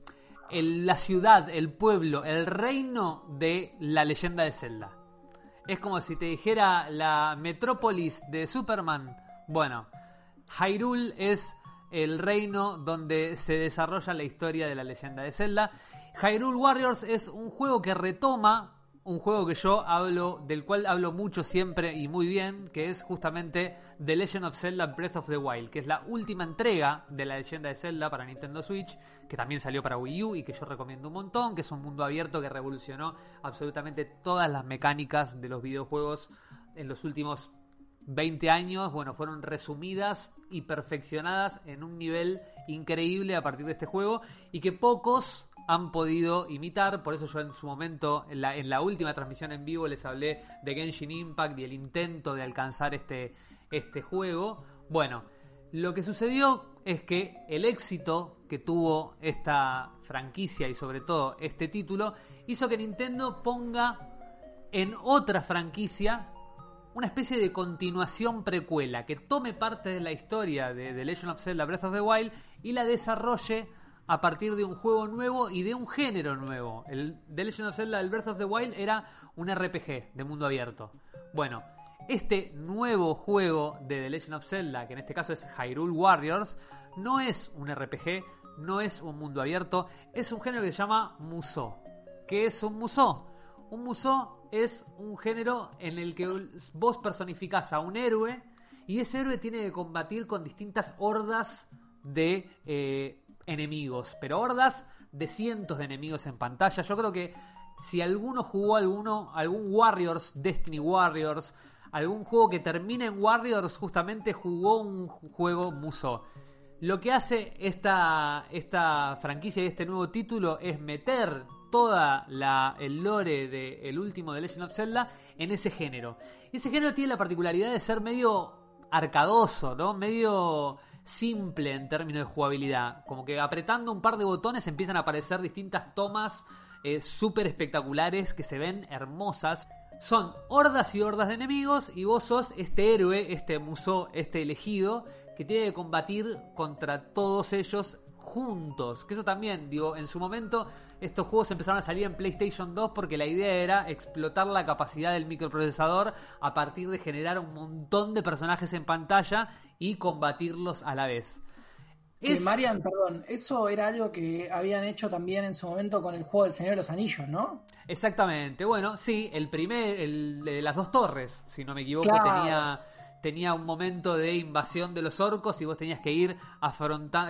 el- la ciudad, el pueblo, el reino de la leyenda de Zelda. Es como si te dijera la metrópolis de Superman. Bueno, Hyrule es el reino donde se desarrolla la historia de la leyenda de Zelda. Hyrule Warriors es un juego que retoma un juego que yo hablo, del cual hablo mucho siempre y muy bien, que es justamente The Legend of Zelda Breath of the Wild, que es la última entrega de la leyenda de Zelda para Nintendo Switch, que también salió para Wii U y que yo recomiendo un montón, que es un mundo abierto que revolucionó absolutamente todas las mecánicas de los videojuegos en los últimos 20 años, bueno, fueron resumidas y perfeccionadas en un nivel increíble a partir de este juego y que pocos han podido imitar, por eso yo en su momento, en la, última transmisión en vivo les hablé de Genshin Impact y el intento de alcanzar este, este juego. Bueno, lo que sucedió es que el éxito que tuvo esta franquicia y sobre todo este título hizo que Nintendo ponga en otra franquicia una especie de continuación precuela que tome parte de la historia de The Legend of Zelda Breath of the Wild y la desarrolle a partir de un juego nuevo y de un género nuevo. El The Legend of Zelda el Breath of the Wild era un RPG de mundo abierto. Bueno, este nuevo juego de The Legend of Zelda, que en este caso es Hyrule Warriors, no es un RPG, no es un mundo abierto, es un género que se llama Musou. ¿Qué es un Musou? Un Musou es un género en el que vos personificás a un héroe y ese héroe tiene que combatir con distintas hordas de eh, enemigos, pero hordas de cientos de enemigos en pantalla. Yo creo que si alguno jugó alguno, algún Warriors, Destiny Warriors, algún juego que termine en Warriors, justamente jugó un juego Musou. Lo que hace esta, esta franquicia y este nuevo título es meter toda la, el lore del último de Legend of Zelda en ese género. Y ese género tiene la particularidad de ser medio arcadoso, ¿no? Medio simple en términos de jugabilidad. Como que apretando un par de botones empiezan a aparecer distintas tomas eh, súper espectaculares que se ven hermosas. Son hordas y hordas de enemigos y vos sos este héroe, este musó, este elegido que tiene que combatir contra todos ellos juntos. Que eso también, digo, en su momento estos juegos empezaron a salir en PlayStation 2 porque la idea era explotar la capacidad del microprocesador a partir de generar un montón de personajes en pantalla y combatirlos a la vez. Es... Marian, perdón, eso era algo que habían hecho también en su momento con el juego del Señor de los Anillos, ¿no? Exactamente, bueno, sí, el primer, el de las dos torres, si no me equivoco, tenía tenía un momento de invasión de los orcos y vos tenías que ir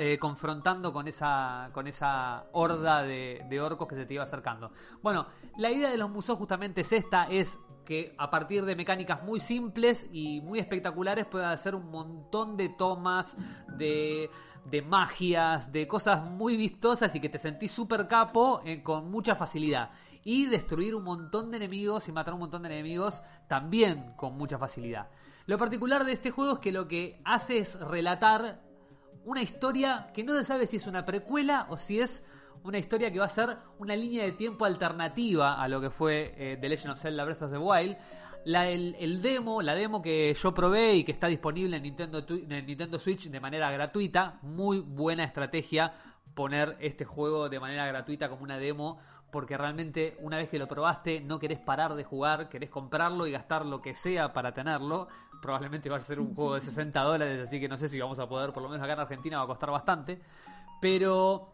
eh, confrontando con esa, con esa horda de, orcos que se te iba acercando. Bueno, la idea de los museos justamente es esta, es que a partir de mecánicas muy simples y muy espectaculares pueda hacer un montón de tomas, de, de magias, de cosas muy vistosas y que te sentís súper capo eh, con mucha facilidad. Y destruir un montón de enemigos y matar un montón de enemigos también con mucha facilidad. Lo particular de este juego es que lo que hace es relatar una historia que no se sabe si es una precuela o si es una historia que va a ser una línea de tiempo alternativa a lo que fue eh, The Legend of Zelda Breath of the Wild. La, el, demo, la demo que yo probé y que está disponible en en Nintendo Switch de manera gratuita, muy buena estrategia poner este juego de manera gratuita como una demo porque realmente una vez que lo probaste no querés parar de jugar, querés comprarlo y gastar lo que sea para tenerlo. Probablemente va a ser un juego de 60 dólares, así que no sé si vamos a poder, por lo menos acá en Argentina va a costar bastante. Pero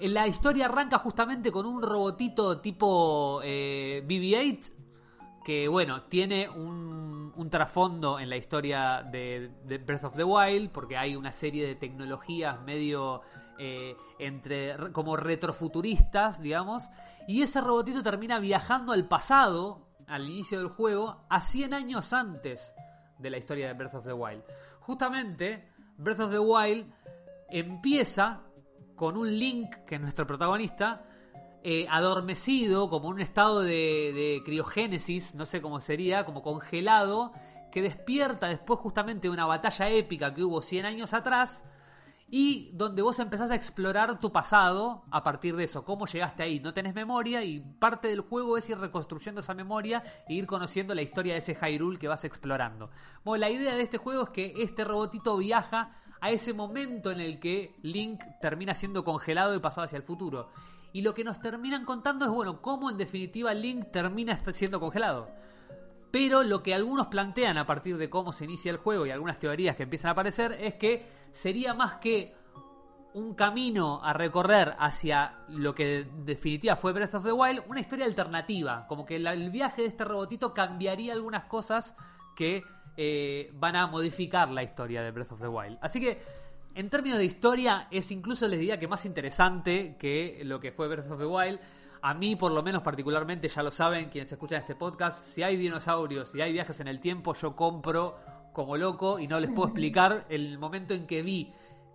la historia arranca justamente con un robotito tipo eh, BB-8, que bueno, tiene un, un, trasfondo en la historia de, de Breath of the Wild, porque hay una serie de tecnologías medio eh, entre como retrofuturistas, digamos, y ese robotito termina viajando al pasado, al inicio del juego, a 100 años antes de la historia de Breath of the Wild. Justamente, Breath of the Wild empieza con un Link, que es nuestro protagonista, eh, adormecido, como en un estado de, de, criogénesis, no sé cómo sería, como congelado, que despierta después justamente de una batalla épica que hubo 100 años atrás y donde vos empezás a explorar tu pasado a partir de eso, cómo llegaste ahí. No tenés memoria y parte del juego es ir reconstruyendo esa memoria e ir conociendo la historia de ese Hyrule que vas explorando. Bueno, la idea de este juego es que este robotito viaja a ese momento en el que Link termina siendo congelado y pasado hacia el futuro. Y lo que nos terminan contando es, bueno, cómo en definitiva Link termina siendo congelado. Pero lo que algunos plantean a partir de cómo se inicia el juego y algunas teorías que empiezan a aparecer es que sería más que un camino a recorrer hacia lo que en definitiva fue Breath of the Wild, una historia alternativa. Como que el viaje de este robotito cambiaría algunas cosas que eh, van a modificar la historia de Breath of the Wild. Así que, en términos de historia, es incluso les diría que más interesante que lo que fue Breath of the Wild. A mí, por lo menos particularmente, ya lo saben quienes escuchan este podcast, si hay dinosaurios, si hay viajes en el tiempo, yo compro como loco y no les puedo explicar el momento en que vi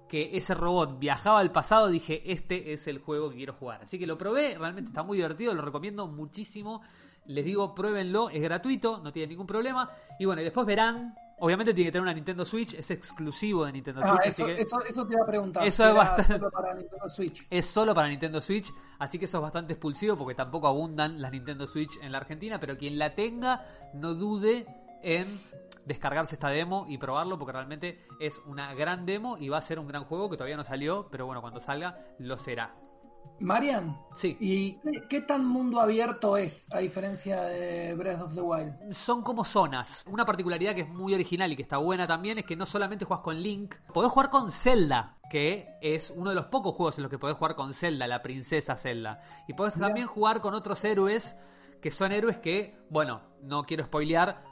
que ese robot viajaba al pasado, dije, este es el juego que quiero jugar. Así que lo probé, realmente está muy divertido, lo recomiendo muchísimo. Les digo, pruébenlo, es gratuito, no tiene ningún problema. Y bueno, y después verán Obviamente tiene que tener una Nintendo Switch, es exclusivo de Nintendo ah, Switch. Eso, así que eso, eso, te iba a preguntar. Eso es bastante. Solo para Nintendo Switch. Es solo para Nintendo Switch, así que eso es bastante expulsivo porque tampoco abundan las Nintendo Switch en la Argentina. Pero quien la tenga, no dude en descargarse esta demo y probarlo porque realmente es una gran demo y va a ser un gran juego que todavía no salió, pero bueno, cuando salga lo será. Marian, sí. ¿y qué, tan mundo abierto es a diferencia de Breath of the Wild? Son como zonas. Una particularidad que es muy original y que está buena también es que no solamente juegas con Link, podés jugar con Zelda, que es uno de los pocos juegos en los que podés jugar con Zelda, la princesa Zelda. Y podés también jugar con otros héroes que son héroes que, bueno, no quiero spoilear,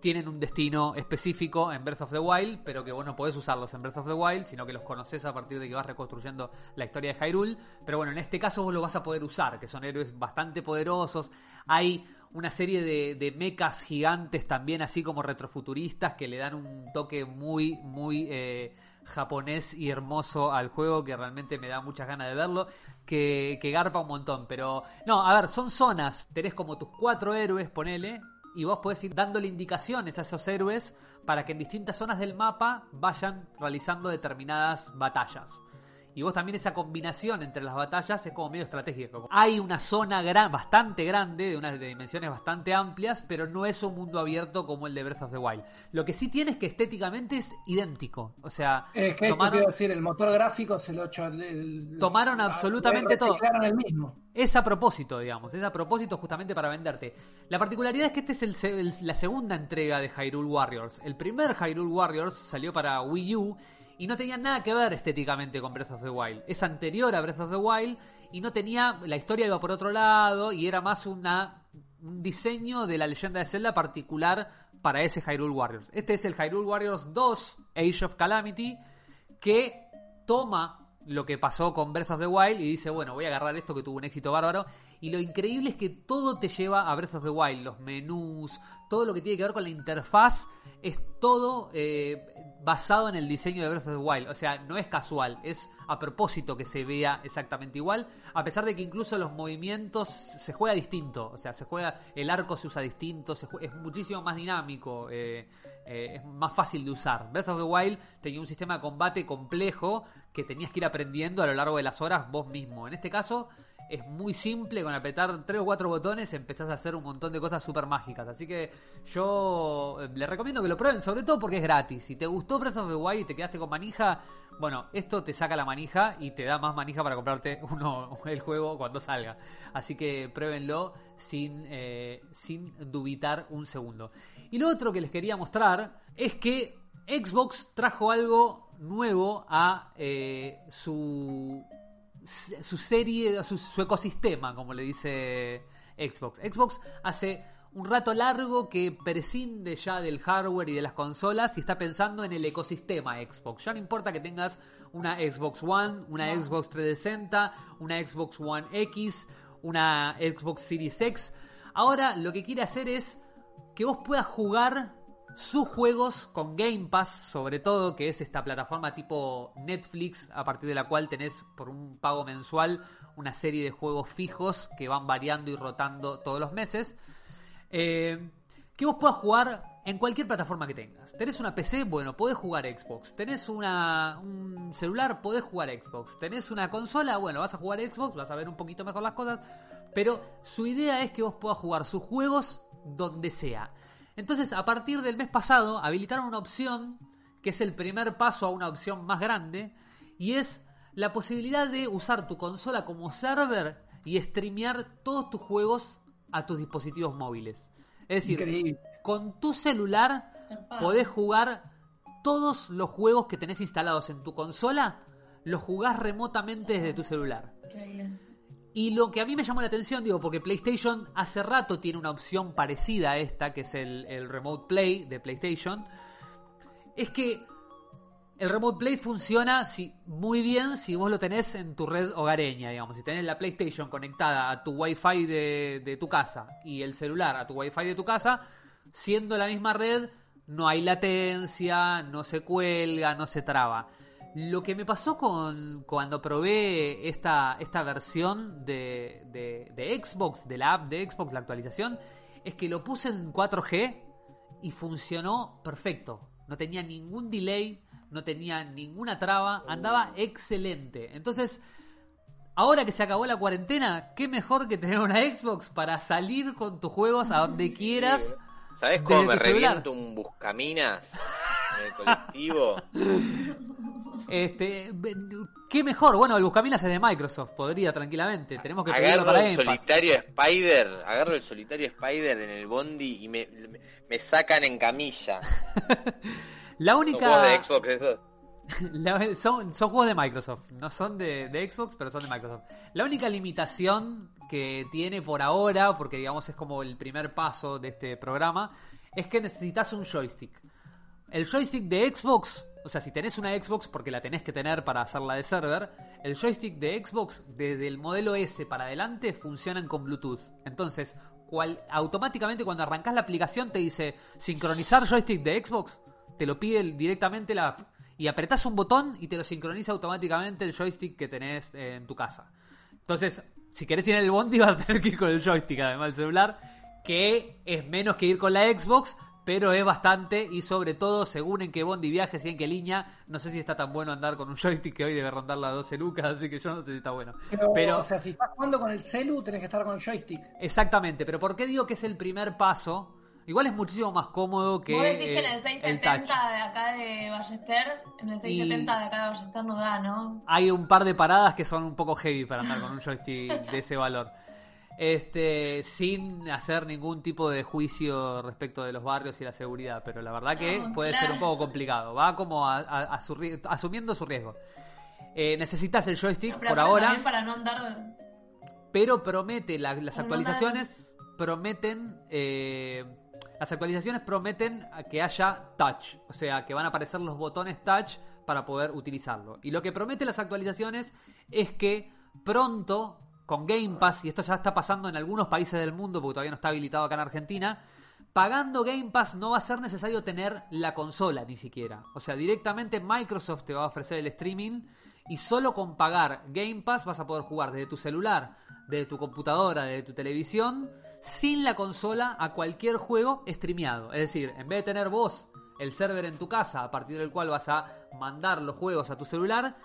tienen un destino específico en Breath of the Wild, pero que vos no podés usarlos en Breath of the Wild, sino que los conoces a partir de que vas reconstruyendo la historia de Hyrule. Pero bueno, en este caso vos lo vas a poder usar, que son héroes bastante poderosos. Hay una serie de, de mechas gigantes también, así como retrofuturistas, que le dan un toque muy, muy eh, japonés y hermoso al juego, que realmente me da muchas ganas de verlo, que, que garpa un montón. Pero, no, a ver, son zonas, tenés como tus cuatro héroes, ponele, y vos podés ir dándole indicaciones a esos héroes para que en distintas zonas del mapa vayan realizando determinadas batallas. Y vos también esa combinación entre las batallas es como medio estratégico. Hay una zona gran, bastante grande, de unas dimensiones bastante amplias, pero no es un mundo abierto como el de Breath of the Wild. Lo que sí tiene es que estéticamente es idéntico. O sea, Es que tomaron- a decir, el motor gráfico se lo echó. el- el- Tomaron absolutamente todo. el mismo. Es a propósito, digamos. Es a propósito justamente para venderte. La particularidad es que este es la segunda entrega de Hyrule Warriors. El primer Hyrule Warriors salió para Wii U y no tenía nada que ver estéticamente con Breath of the Wild. Es anterior a Breath of the Wild y no tenía. La historia iba por otro lado y era más una, un diseño de la leyenda de Zelda particular para ese Hyrule Warriors. Este es el Hyrule Warriors 2 Age of Calamity que toma lo que pasó con Breath of the Wild y dice, bueno, voy a agarrar esto que tuvo un éxito bárbaro. Y lo increíble es que todo te lleva a Breath of the Wild, los menús, todo lo que tiene que ver con la interfaz, es todo eh, basado en el diseño de Breath of the Wild. O sea, no es casual, es a propósito que se vea exactamente igual, a pesar de que incluso los movimientos se juega distinto. O sea, se juega, el arco se usa distinto, se jue- es muchísimo más dinámico. eh, eh, es más fácil de usar. Breath of the Wild tenía un sistema de combate complejo que tenías que ir aprendiendo a lo largo de las horas vos mismo. En este caso es muy simple, con apretar tres o cuatro botones empezás a hacer un montón de cosas súper mágicas. Así que yo eh, les recomiendo que lo prueben, sobre todo porque es gratis. Si te gustó Breath of the Wild y te quedaste con manija, bueno, esto te saca la manija y te da más manija para comprarte uno el juego cuando salga. Así que pruébenlo sin, eh, sin dubitar un segundo. Y lo otro que les quería mostrar es que Xbox trajo algo nuevo a eh, su, su serie, su ecosistema, como le dice Xbox. Xbox hace un rato largo que prescinde ya del hardware y de las consolas y está pensando en el ecosistema Xbox. Ya no importa que tengas una Xbox One, una Xbox 360, una Xbox One X, una Xbox Series X. Ahora lo que quiere hacer es que vos puedas jugar sus juegos con Game Pass, sobre todo, que es esta plataforma tipo Netflix, a partir de la cual tenés por un pago mensual una serie de juegos fijos que van variando y rotando todos los meses. Eh, que vos puedas jugar en cualquier plataforma que tengas. Tenés una PC, bueno, podés jugar Xbox. Tenés una, un celular, podés jugar Xbox. Tenés una consola, bueno, vas a jugar Xbox, vas a ver un poquito mejor las cosas. Pero su idea es que vos puedas jugar sus juegos donde sea. Entonces, a partir del mes pasado, habilitaron una opción que es el primer paso a una opción más grande y es la posibilidad de usar tu consola como server y streamear todos tus juegos a tus dispositivos móviles. Es decir, Increíble. con tu celular podés jugar todos los juegos que tenés instalados en tu consola, los jugás remotamente desde tu celular. Increíble. Y lo que a mí me llamó la atención, digo, porque PlayStation hace rato tiene una opción parecida a esta, que es el, Remote Play de PlayStation, es que el Remote Play funciona muy bien si vos lo tenés en tu red hogareña, digamos. Si tenés la PlayStation conectada a tu Wi-Fi de, de tu casa y el celular a tu Wi-Fi de tu casa, siendo la misma red, no hay latencia, no se cuelga, no se traba. Lo que me pasó con cuando probé esta, esta versión de, de- de Xbox, de la app de Xbox, la actualización, es que lo puse en 4G y funcionó perfecto. No tenía ningún delay, no tenía ninguna traba, andaba excelente. Entonces, ahora que se acabó la cuarentena, qué mejor que tener una Xbox para salir con tus juegos a donde quieras. ¿Sabes cómo me celular. reviento un buscaminas en el colectivo? Este, qué mejor, bueno, el Buscaminas es de Microsoft, podría tranquilamente. Tenemos que Agarro para el solitario Spider, agarro el solitario Spider en el bondi y me, me- me sacan en camilla. La única de Xbox esos. La- son, son juegos de Microsoft, no son de, de Xbox, pero son de Microsoft. La única limitación que tiene por ahora, porque digamos es como el primer paso de este programa, es que necesitas un joystick. El joystick de Xbox, o sea, si tenés una Xbox, porque la tenés que tener para hacerla de server, el joystick de Xbox, desde el modelo S para adelante, funcionan con Bluetooth. Entonces, cual, automáticamente cuando arrancas la aplicación te dice sincronizar joystick de Xbox, te lo pide directamente la app. Y apretás un botón y te lo sincroniza automáticamente el joystick que tenés eh, en tu casa. Entonces, si querés ir en el bondi vas a tener que ir con el joystick, además del celular, que es menos que ir con la Xbox, pero es bastante y sobre todo, según en qué bondi viajes y en qué línea, no sé si está tan bueno andar con un joystick que hoy debe rondar las 12 lucas, así que yo no sé si está bueno. Pero, Pero- o sea, si estás jugando con el celu, tenés que estar con el joystick. Exactamente, pero ¿por qué digo que es el primer paso? Igual es muchísimo más cómodo que Vos decís eh, que en el el 670 touch. de acá de Ballester, en el 670 de acá de Ballester no da, ¿no? Hay un par de paradas que son un poco heavy para andar con un joystick de ese valor. Este, sin hacer ningún tipo de juicio respecto de los barrios y la seguridad, pero la verdad que No, puede claro. ser un poco complicado. Va como a- a- a su ri- asumiendo su riesgo. Eh, necesitas el joystick Pero por ahora. también para no andar... pero promete la- las actualizaciones prometen eh, las actualizaciones prometen que haya touch o sea que van a aparecer los botones touch para poder utilizarlo y lo que promete las actualizaciones es que pronto con Game Pass y esto ya está pasando en algunos países del mundo porque todavía no está habilitado acá en Argentina Pagando Game Pass no va a ser necesario tener la consola ni siquiera. O sea, directamente Microsoft te va a ofrecer el streaming y solo con pagar Game Pass vas a poder jugar desde tu celular, desde tu computadora, desde tu televisión, sin la consola a cualquier juego streameado. Es decir, en vez de tener vos el server en tu casa a partir del cual vas a mandar los juegos a tu celular,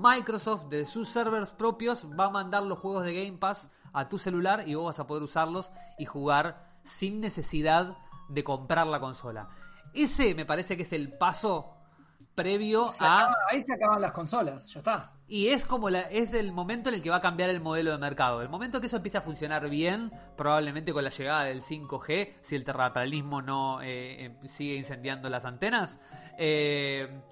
Microsoft de sus servers propios va a mandar los juegos de Game Pass a tu celular y vos vas a poder usarlos y jugar sin necesidad de comprar la consola. Ese me parece que es el paso previo Se a acaba- ahí se acaban las consolas, ya está. y es como la, es el momento en el que va a cambiar el modelo de mercado. El momento que eso empiece a funcionar bien, probablemente con la llegada del 5G, si el terraplanismo no eh, eh, sigue incendiando las antenas. eh,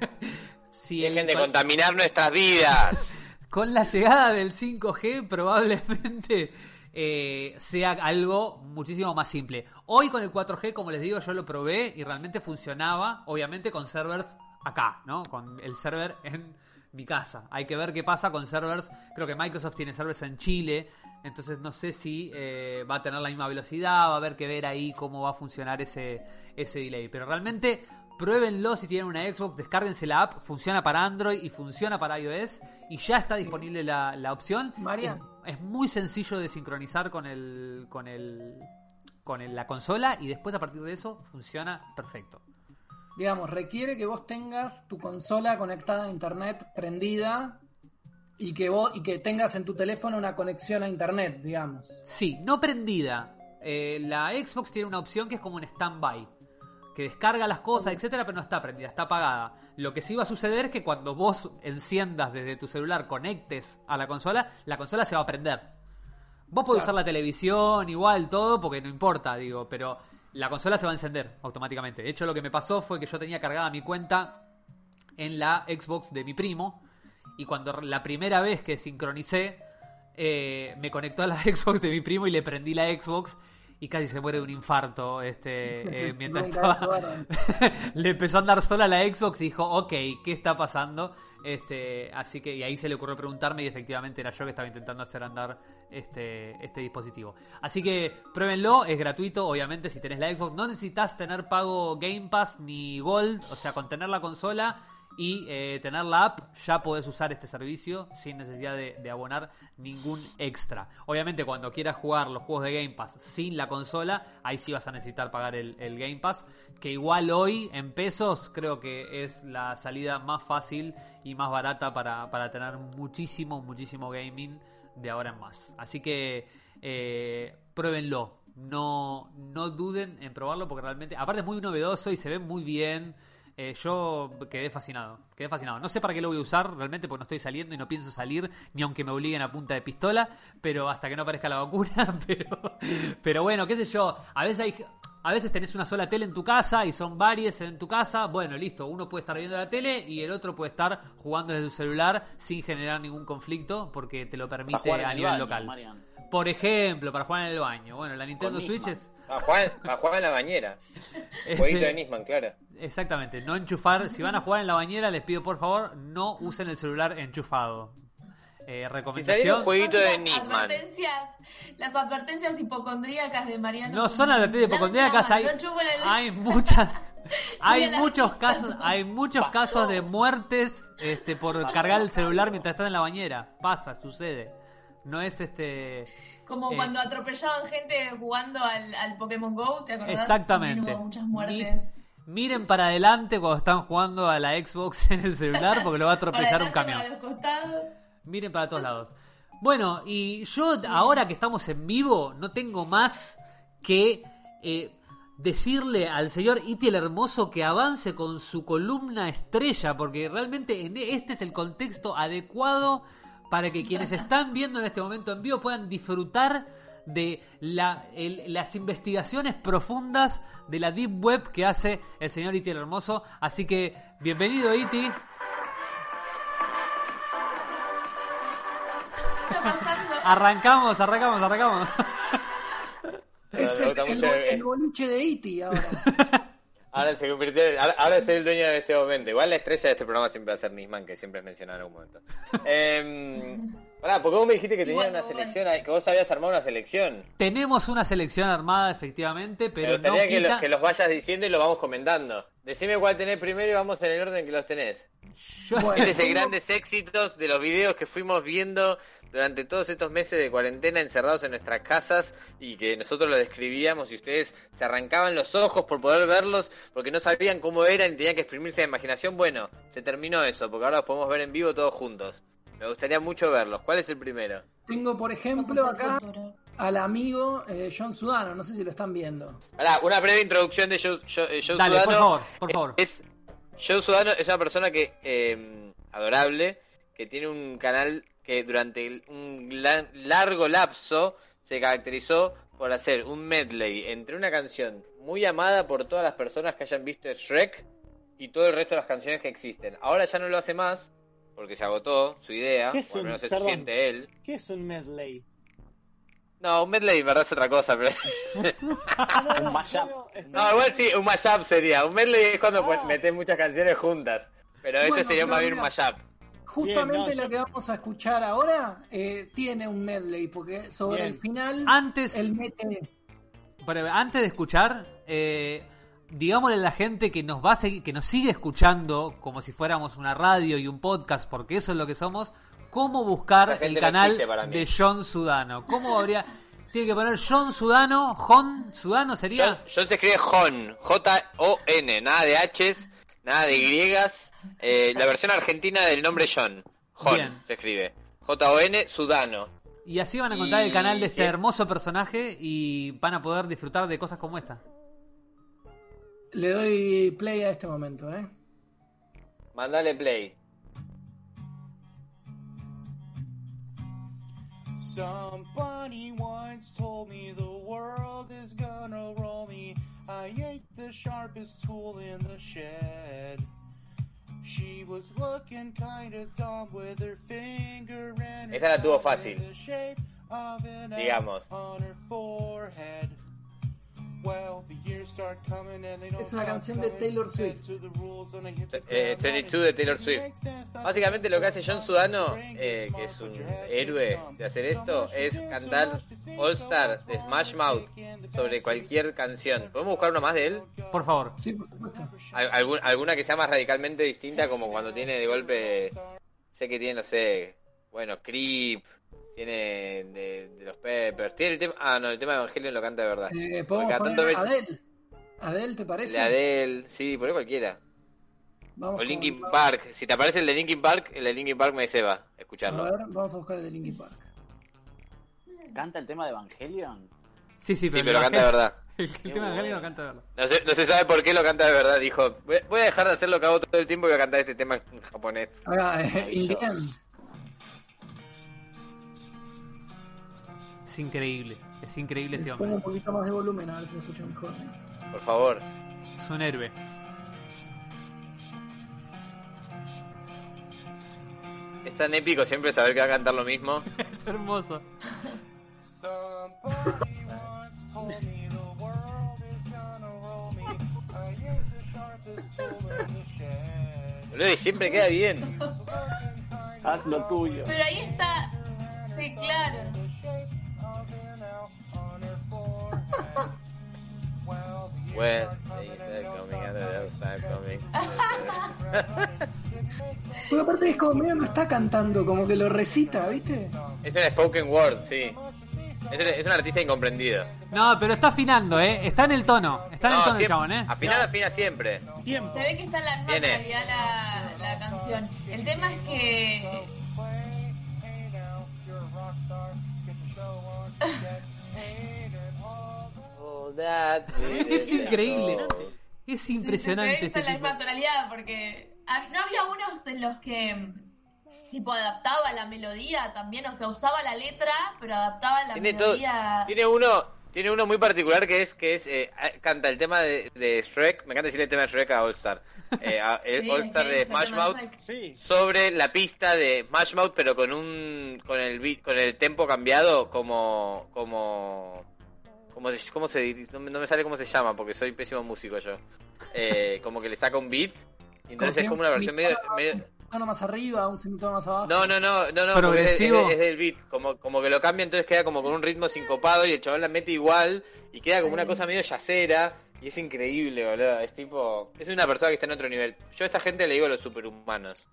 si el- Dejen de contaminar nuestras vidas. con la llegada del 5G probablemente eh, sea algo muchísimo más simple. Hoy con el 4G, como les digo, yo lo probé y realmente funcionaba, obviamente con servers acá, ¿no? Con el server en mi casa. Hay que ver qué pasa con servers. Creo que Microsoft tiene servers en Chile, entonces no sé si eh, va a tener la misma velocidad, va a haber que ver ahí cómo va a funcionar ese, ese delay. Pero realmente Pruébenlo si tienen una Xbox, descárguense la app, funciona para Android y funciona para iOS y ya está disponible la, la opción. María. Es, es muy sencillo de sincronizar con el con el con el- la consola y después a partir de eso funciona perfecto. Digamos, requiere que vos tengas tu consola conectada a internet prendida y que vos y que tengas en tu teléfono una conexión a internet, digamos. Sí, no prendida. Eh, la Xbox tiene una opción que es como un stand-by. Que descarga las cosas, etcétera, pero no está prendida, está apagada. Lo que sí va a suceder es que cuando vos enciendas desde tu celular, conectes a la consola, la consola se va a prender. Vos podés Claro. usar la televisión, igual, todo, porque no importa, digo, pero la consola se va a encender automáticamente. De hecho, lo que me pasó fue que yo tenía cargada mi cuenta en la Xbox de mi primo. Y cuando la primera vez que sincronicé, eh, me conectó a la Xbox de mi primo y le prendí la Xbox. Y casi se muere de un infarto este, Sí, eh, mientras estaba. le empezó a andar sola la Xbox y dijo, ok, ¿qué está pasando? Este, así que, y ahí se le ocurrió preguntarme y efectivamente era yo que estaba intentando hacer andar este, este dispositivo. Así que pruébenlo, es gratuito, obviamente, si tenés la Xbox. No necesitas tener pago Game Pass ni Gold, o sea, con tener la consola y eh, tener la app, ya podés usar este servicio sin necesidad de, abonar ningún extra. Obviamente, cuando quieras jugar los juegos de Game Pass sin la consola, ahí sí vas a necesitar pagar el, el Game Pass, que igual hoy en pesos creo que es la salida más fácil y más barata para, para tener muchísimo, muchísimo gaming de ahora en más. Así que eh, pruébenlo. No, no duden en probarlo porque realmente, aparte es muy novedoso y se ve muy bien. Eh, yo quedé fascinado, quedé fascinado. No sé para qué lo voy a usar realmente porque no estoy saliendo y no pienso salir ni aunque me obliguen a punta de pistola, pero hasta que no aparezca la vacuna, pero, pero bueno, qué sé yo, a veces hay, a veces tenés una sola tele en tu casa y son varias en tu casa. Bueno, listo, uno puede estar viendo la tele y el otro puede estar jugando desde su celular sin generar ningún conflicto porque te lo permite a el nivel baño, local. Por ejemplo, para jugar en el baño. Bueno, la Nintendo Con Switch Nisman. es. Para jugar, para jugar en la bañera. este, Jueguito de Nisman, claro. Exactamente, no enchufar. Si van a jugar en la bañera, les pido por favor no usen el celular enchufado. Eh, Si saliera un recomendación. jueguito de Las Nisman. advertencias, las advertencias hipocondríacas de Mariano. No son advertencias hipocondríacas, hay, No chupen el- hay muchas. Hay muchos casos, hay muchos Pasó. casos de muertes este, por cargar el celular mientras están en la bañera. Pasa, sucede. No es este. Como Eh. cuando atropellaban gente jugando al, al Pokémon Go, ¿te acordás? Exactamente. Hubo muchas muertes. Miren para adelante cuando están jugando a la Xbox en el celular porque lo va a Para atropellar un camión. para los costados. Miren para todos lados. Bueno, y yo ahora que estamos en vivo, no tengo más que eh, decirle al señor Iti el Hermoso que avance con su columna estrella, porque realmente en este es el contexto adecuado para que quienes están viendo en este momento en vivo puedan disfrutar de la- el- las investigaciones profundas de la Deep Web que hace el señor Iti el Hermoso. Así que, bienvenido Iti. ¿Qué está pasando? Arrancamos, arrancamos, arrancamos. Es el- el boliche de Iti ahora. Ahora se convirtió, ahora, ahora soy el dueño de este momento. Igual la estrella de este programa siempre va a ser Nisman, que siempre es mencionado en algún momento. Eh, pará, porque vos me dijiste que tenías Igual, una selección, que vos habías armado una selección. Tenemos una selección armada, efectivamente, Me pero no gustaría que, quita... los, que los vayas diciendo y los vamos comentando. Decime cuál tenés primero y vamos en el orden que los tenés. Yo- Bueno. Fíjense tengo- grandes éxitos de los videos que fuimos viendo durante todos estos meses de cuarentena encerrados en nuestras casas y que nosotros los describíamos y ustedes se arrancaban los ojos por poder verlos porque no sabían cómo eran y tenían que exprimirse de imaginación. Bueno, se terminó eso porque ahora los podemos ver en vivo todos juntos. Me gustaría mucho verlos. ¿Cuál es el primero? Tengo, por ejemplo, acá al amigo eh, John Sudano. No sé si lo están viendo. Pará, una breve introducción de Joe, Joe- eh, Joe Dale, por favor, por favor. Es, Joe Sudano es una persona que eh, adorable, que tiene un canal que durante un la- largo lapso se caracterizó por hacer un medley entre una canción muy amada por todas las personas que hayan visto Shrek y todo el resto de las canciones que existen. Ahora ya no lo hace más porque se agotó su idea, ¿Qué es o al un- menos eso perdón. siente él. ¿Qué es un medley? No, un medley en verdad es otra cosa, pero... Un mashup. No, igual sí, un mashup sería. Un medley es cuando Ah. pues, metes muchas canciones juntas. Pero Bueno, este sería más bien un mashup. Justamente Bien, no, la yo- que vamos a escuchar ahora eh, tiene un medley, porque sobre Bien. el final Antes, él mete. pero antes de escuchar, eh, digámosle a la gente que nos va a seguir, que nos sigue escuchando como si fuéramos una radio y un podcast, porque eso es lo que somos, cómo buscar el canal de John Sudano. ¿Cómo habría? Tiene que poner John Sudano, John Sudano sería. John, John se escribe Jon, J-O-N, nada de H's, nada de Y's. eh, la versión argentina del nombre John. Jon Bien. se escribe. J-O-N, Sudano. Y así van a encontrar el canal de este hermoso personaje y van a poder disfrutar de cosas como esta. Le doy play a este momento, ¿eh? Mandale play. Somebody once told me the world is gonna roll me. I ain't the sharpest tool in the shed. She was looking kinda dumb with her finger and her Esta la tuvo fácil. in the shape of an Digamos. On her forehead. Es una canción de coming. Taylor Head Swift. Eh, ground 22 de Taylor. Swift. Básicamente lo que hace John Sudano, eh, que es un héroe de hacer esto, es cantar All Star de Smash Mouth sobre cualquier canción. ¿Podemos buscar uno más de él? Por favor. Sí, por supuesto. Algún- alguna que sea más radicalmente distinta, como cuando tiene de golpe. Sé que tiene, no sé. Bueno, Creep. Tiene de, de los Peppers. Tiene el tema. Ah, no, el tema de Evangelion lo canta de verdad. Eh, Porque ¿Podemos poner Adele? ¿Adele te parece? de Adele. Sí, por cualquiera. Vamos O con- Linkin Park. Si te aparece el de Linkin Park, el de Linkin Park me ceba A escucharlo. ver, vamos a buscar el de Linkin Park. ¿Canta el tema de Evangelion? Sí, sí, Sí, pero, el canta de verdad. El, tema de Evangelion lo canta de verdad. No se, no se sabe por qué lo canta de verdad. Dijo: Voy voy a dejar de hacer lo que hago todo el tiempo y voy a cantar este tema en japonés. Acá, eh, Es increíble. Es increíble este Les pongo un hombre. poquito más de volumen a ver si se escucha mejor. Por favor. Es un héroe. Es tan épico siempre saber que va a cantar lo mismo. Es hermoso. Somebody once told me the world is gonna roll me. I ain't the sharpest tool in the shed. Boludo, y siempre queda bien. Haz lo tuyo. Pero ahí está. Sí, claro. Well, they and coming the and the coming. Porque aparte es como medio no está cantando, como que lo recita, ¿viste? Es un spoken word, sí. Es un, es un artista incomprendido. No, pero está afinando, ¿eh? Está en el tono. Está en el No, tono el siempre- chabón, ¿eh? Afinar, afina siempre. Tiempo. Se ve que está en la misma Viene. tonalidad la, la canción. El tema es que. that Es increíble. Es sí, impresionante se que está este la tipo. misma tonalidad porque. No había unos en los que. mm, Tipo, adaptaba la melodía también, o sea, usaba la letra, pero adaptaba la Tiene todo. melodía. Tiene uno. Tiene uno muy particular que es que es eh, canta el tema de, de Shrek, me encanta decir el tema de Shrek a All Star. Eh, a- el Sí, All Star de Smash de Mouth. Sí. sobre la pista de Smash Mouth pero con un con el beat, con el tempo cambiado como como se, cómo se no, me- no me sale cómo se llama porque soy pésimo músico yo. Eh, como que le saca un beat y entonces es como una versión medio, medio Un tono más arriba, un semitono más abajo. No, no, no, no, no, porque es, Progresivo. es- es del beat, como, como que lo cambia, entonces queda como con un ritmo sincopado y el chabón la mete igual y queda como una cosa medio yacera y es increíble, boludo. Es tipo, es una persona que está en otro nivel. Yo a esta gente le digo los superhumanos.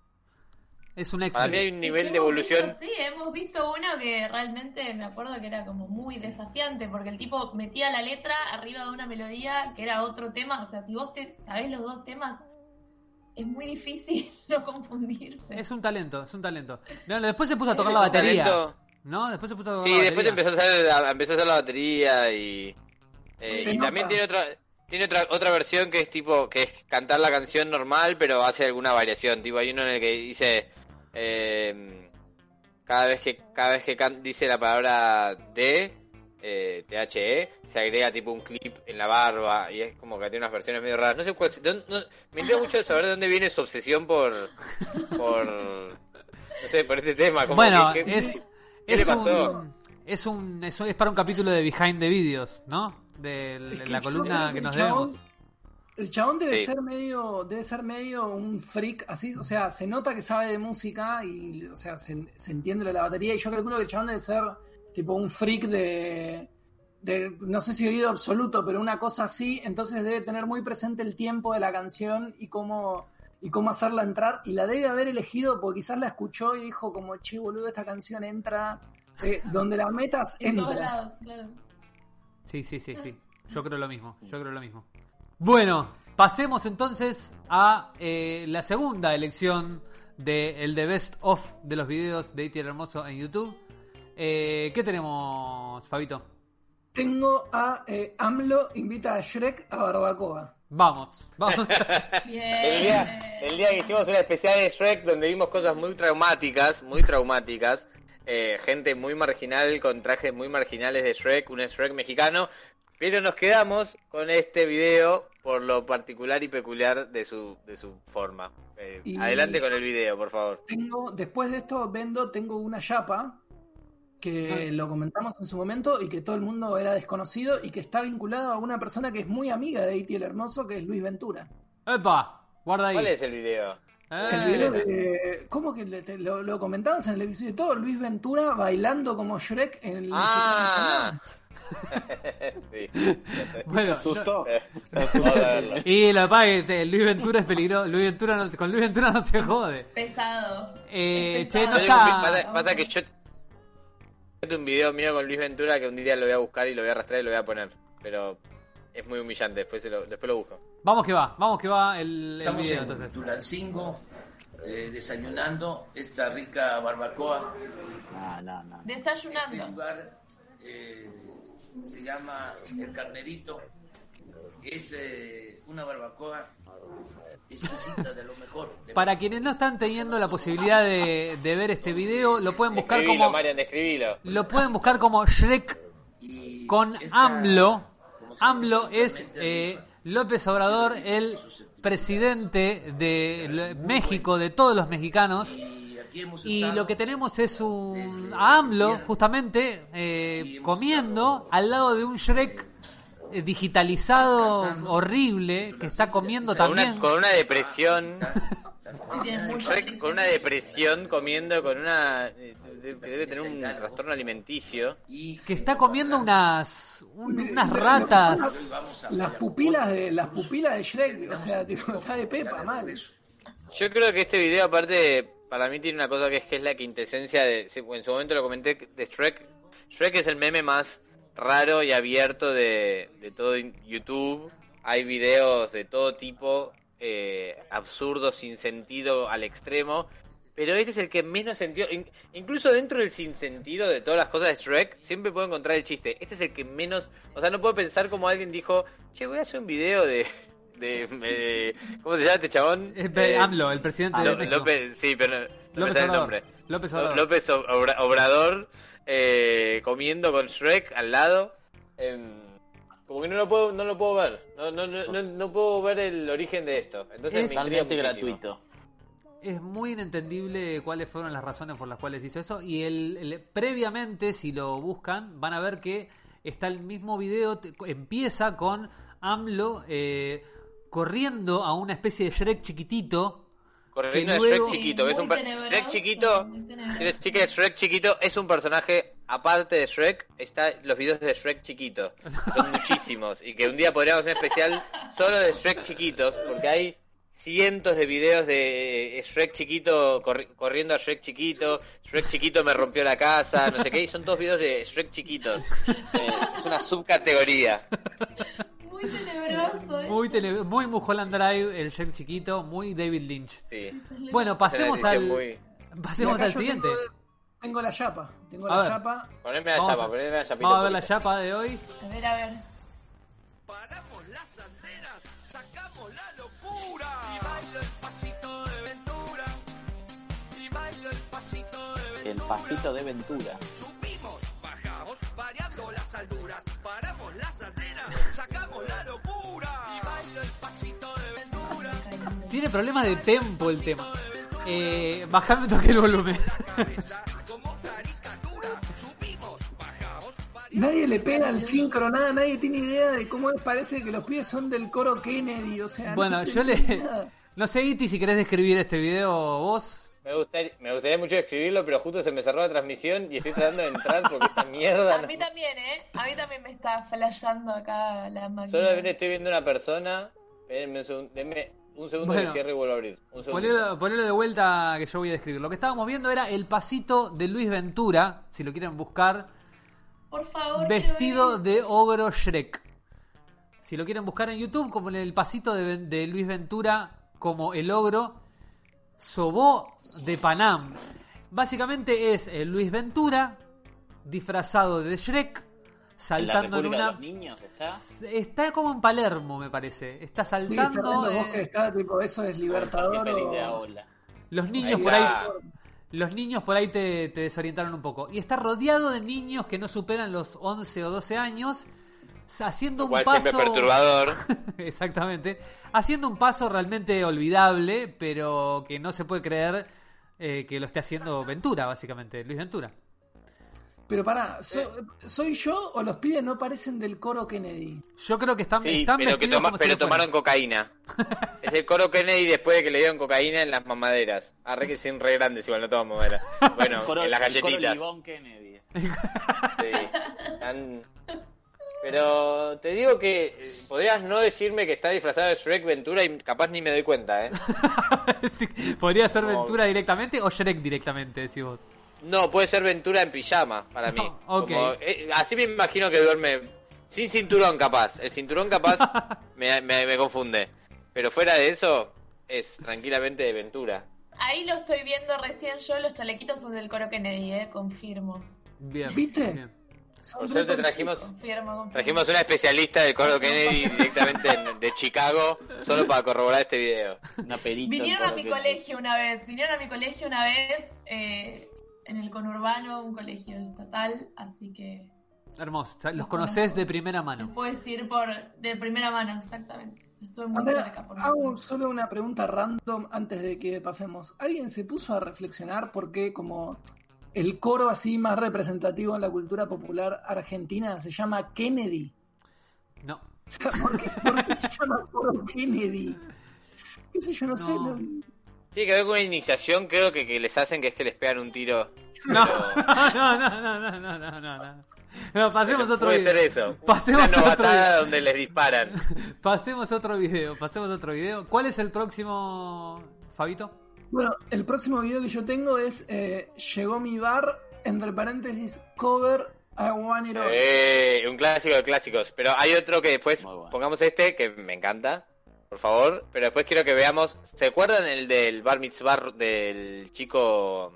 Es un Para mí hay éxito. un nivel de evolución. visto, sí, hemos visto uno que realmente me acuerdo que era como muy desafiante, porque el tipo metía la letra arriba de una melodía que era otro tema. O sea, si vos te sabés los dos temas, es muy difícil no confundirse. Es un talento, es un talento. No, después se puso a tocar Es la un batería. talento. ¿No? Después se puso a tocar Sí, la después batería. empezó a hacer la, empezó a hacer la batería y eh, y nota. también tiene otra tiene otra otra versión que es tipo que es cantar la canción normal pero hace alguna variación. Tipo hay uno en el que dice eh, cada vez que cada vez que can- dice la palabra de eh, THE se agrega tipo un clip en la barba y es como que tiene unas versiones medio raras. No sé cuál. de no- me interesa mucho de saber de dónde viene su obsesión por por no sé por este tema. Como Bueno, que- que- es, ¿qué es le pasó? Un, es un es, es para un capítulo de Behind the Videos, ¿no? De que la columna que nos chabón- debemos. El chabón debe Sí. ser medio, debe ser medio un freak así, o sea, se nota que sabe de música y, o sea, se, se entiende lo de la batería y yo calculo que el chabón debe ser tipo un freak de, de, no sé si oído absoluto, pero una cosa así, entonces debe tener muy presente el tiempo de la canción y cómo, y cómo hacerla entrar y la debe haber elegido porque quizás la escuchó y dijo como, che, boludo, esta canción entra, eh, donde la metas, en todos lados, claro. Sí, sí, sí, sí. Yo creo lo mismo. Yo creo lo mismo. Bueno, pasemos entonces a eh, la segunda elección de el The Best of de los videos de Itier Hermoso en YouTube. Eh, ¿Qué tenemos, Fabito? Tengo a eh, AMLO invita a Shrek a Barbacoa. Vamos, vamos. Bien. El día, el día que hicimos una especial de Shrek donde vimos cosas muy traumáticas, muy traumáticas, eh, gente muy marginal con trajes muy marginales de Shrek, un Shrek mexicano, pero nos quedamos con este video por lo particular y peculiar de su, de su forma. Eh, Y- Adelante con el video, por favor. Tengo, después de esto, vendo, tengo una chapa que Ah. lo comentamos en su momento y que todo el mundo era desconocido y que está vinculado a una persona que es muy amiga de Iti el Hermoso, que es Luis Ventura. ¡Epa! Guarda ahí. ¿Cuál es el video? Eh, El video de- ¿Cómo que le- te- lo, lo comentabas en el episodio de todo? Luis Ventura bailando como Shrek en el. Ah, sí. Bueno, Se asustó. Asustó y lo que pasa es que Luis Ventura es peligroso. Luis Ventura no- con Luis Ventura no se jode. Pesado. Eh, Es che, no pesado. Está- pasa, pasa que yo tengo un video mío con Luis Ventura que un día lo voy a buscar y lo voy a arrastrar y lo voy a poner. Pero es muy humillante, después, se lo, después lo busco. Vamos que va, vamos que va el, el Estamos video en entonces. Tulancingo, eh, desayunando esta rica barbacoa. No, no, no. Este Desayunando. lugar eh, se llama El Carnerito. Es eh, una barbacoa exquisita de lo mejor. De- Para quienes no están teniendo la posibilidad de, de ver este video, lo pueden buscar Escribilo, como Marian, escribilo. lo pueden buscar como Shrek y con esta, AMLO. AMLO es eh, López Obrador, el presidente de México, de todos los mexicanos. Y aquí hemos Y estado lo que tenemos es un a AMLO, justamente, eh, comiendo al lado de un Shrek eh, digitalizado horrible que está comiendo una, también. con una depresión. Shrek con una depresión comiendo con una. eh, que debe tener un trastorno alimenticio. y Que está comiendo unas un- unas ratas. Las pupilas de las pupilas de Shrek, o sea, tipo, está de pepa, mal. Yo creo que este video, aparte, para mí tiene una cosa que es que es la quintesencia de. En su momento lo comenté de Shrek. Shrek es el meme más raro y abierto de, de todo YouTube. Hay videos de todo tipo, eh, absurdos, sin sentido al extremo. Pero este es el que menos sentido. in- incluso dentro del sinsentido de todas las cosas de Shrek, siempre puedo encontrar el chiste. Este es el que menos. O sea, no puedo pensar como alguien dijo: Che, voy a hacer un video de. De, ¿Cómo se llama este chabón? Eh, Eh, AMLO, el presidente de Lo- México. López, sí, pero no, no me López sale el Obrador. nombre. López Obrador. López Obrador eh, comiendo con Shrek al lado. em, como que no lo puedo, no lo puedo ver. No, no, no, puedo ver el origen de esto. Entonces Es- Totalmente gratuito. Es muy inentendible cuáles fueron las razones por las cuales hizo eso. Y el, el- previamente, si lo buscan, van a ver que está el mismo video. te- empieza con AMLO eh, corriendo a una especie de Shrek chiquitito. Corriendo Que de Shrek chiquito. Sí, Es un Shrek chiquito. chica de Shrek chiquito. Es un personaje aparte de Shrek. Está los videos de Shrek chiquito. que Son muchísimos. Y que un día podríamos hacer un especial solo de Shrek chiquitos. Porque hay cientos de videos de eh, Shrek chiquito corri- corriendo a Shrek chiquito. Shrek chiquito me rompió la casa. No sé qué. Y son todos videos de Shrek chiquitos. Eh, es una subcategoría. Muy tenebroso, ¿eh? Muy, tele- muy Mulholland Drive, el Shrek chiquito. Muy David Lynch. Sí. Bueno, pasemos al, muy- pasemos al siguiente. Tengo, tengo la chapa, tengo A la ver. chapa. Poneme la Vamos chapa, a- poneme la chapita. Vamos a ver la chapa de hoy. A ver, a ver. Paramos las antenas, sacamos la locura. Y bailo el pasito de Ventura. Y bailo el pasito de Ventura. El pasito de Ventura. Subimos, bajamos, variando las alturas. Paramos las antenas, sacamos la locura. Y bailo el pasito de Ventura. Tiene problemas de tempo el tema. Eh, bajame toque el volumen. Nadie le pega al sincro, nada, nadie tiene idea de cómo es, parece que los pies son del coro Kennedy, o sea, bueno, no yo le... nada. No sé, Iti, si querés describir este video vos. Me gustaría, me gustaría mucho escribirlo, pero justo se me cerró la transmisión y estoy tratando de entrar porque esta mierda. A no- mí también, ¿eh? A mí también me está flasheando acá la máquina. Solamente estoy viendo una persona. Denme un segundo, denme un segundo Bueno. que cierre y vuelvo a abrir. Un. Ponelo, ponelo de vuelta que yo voy a describir. Lo que estábamos viendo era el pasito de Luis Ventura, si lo quieren buscar, Por favor, vestido de ogro Shrek. Si lo quieren buscar en YouTube, como el pasito de, de Luis Ventura, como el ogro Sobó de Panam. Básicamente es eh, Luis Ventura disfrazado de Shrek, En la saltando en, República de una... los Niños está. Está como en Palermo, me parece. Está Sí, está saltando... está, tipo, eso es Libertador de o... Los niños Ahí por ahí... Los niños por ahí te, te desorientaron un poco. Y está rodeado de niños que no superan los 11 o 12 años, haciendo un paso... perturbador. Exactamente. Haciendo un paso realmente olvidable, pero que no se puede creer eh, que lo esté haciendo Ventura, básicamente, Luis Ventura. Pero pará, so- ¿soy yo o los pibes no parecen del coro Kennedy? Yo creo que están, Sí, están pero, que toma- si tomaron cocaína. es el coro Kennedy después de que le dieron cocaína en las mamaderas. Arre que son re grandes, igual no toman mamadera. Bueno, coro- en las el coro galletitas. Kennedy. Sí. Están- Pero te digo que eh, podrías no decirme que está disfrazado de Shrek Ventura y capaz ni me doy cuenta, ¿eh? Sí, Podría ser No. Ventura directamente o Shrek directamente, decís vos. No, puede ser Ventura en pijama para mí. Ok. Como, eh, así me imagino que duerme sin cinturón capaz. El cinturón capaz me, me- me confunde. Pero fuera de eso, es tranquilamente de Ventura. Ahí lo estoy viendo recién yo, los chalequitos son del coro Kennedy, ¿eh? Confirmo. Bien. ¿Viste? bien. Por suerte trajimos, Confirmo, confirmo. trajimos una especialista del coro Kennedy directamente en- de Chicago solo para corroborar este video. Una perita. Vinieron a mi Kennedy. colegio una vez, vinieron a mi colegio una vez, eh, en el conurbano, un colegio estatal, así que Hermoso. O sea, los conoces de primera mano. puedo decir por de primera mano, exactamente. Estuve muy cerca por hago eso. solo una pregunta random antes de que pasemos. ¿Alguien se puso a reflexionar por qué como el coro así más representativo en la cultura popular argentina se llama Kennedy? No. O sea, ¿por qué, por qué se llama coro Kennedy? ¿Qué sé yo? No, sé. No. Tiene que ver con una iniciación, creo que, que les hacen que es que les pegan un tiro. No, Pero- no, no, no, no, no, no, no, no. Pasemos pero otro Puede video. ser eso. Pasemos una otro video. donde les disparan. Pasemos otro video, pasemos otro video. ¿Cuál es el próximo, Fabito? Bueno, el próximo video que yo tengo es eh, Llegó mi bar, entre paréntesis, cover I Want It All. Eh, un clásico de clásicos. Pero hay otro que después bueno. pongamos este que me encanta, por favor. Pero después quiero que veamos. ¿Se acuerdan el del bar mitzvah del chico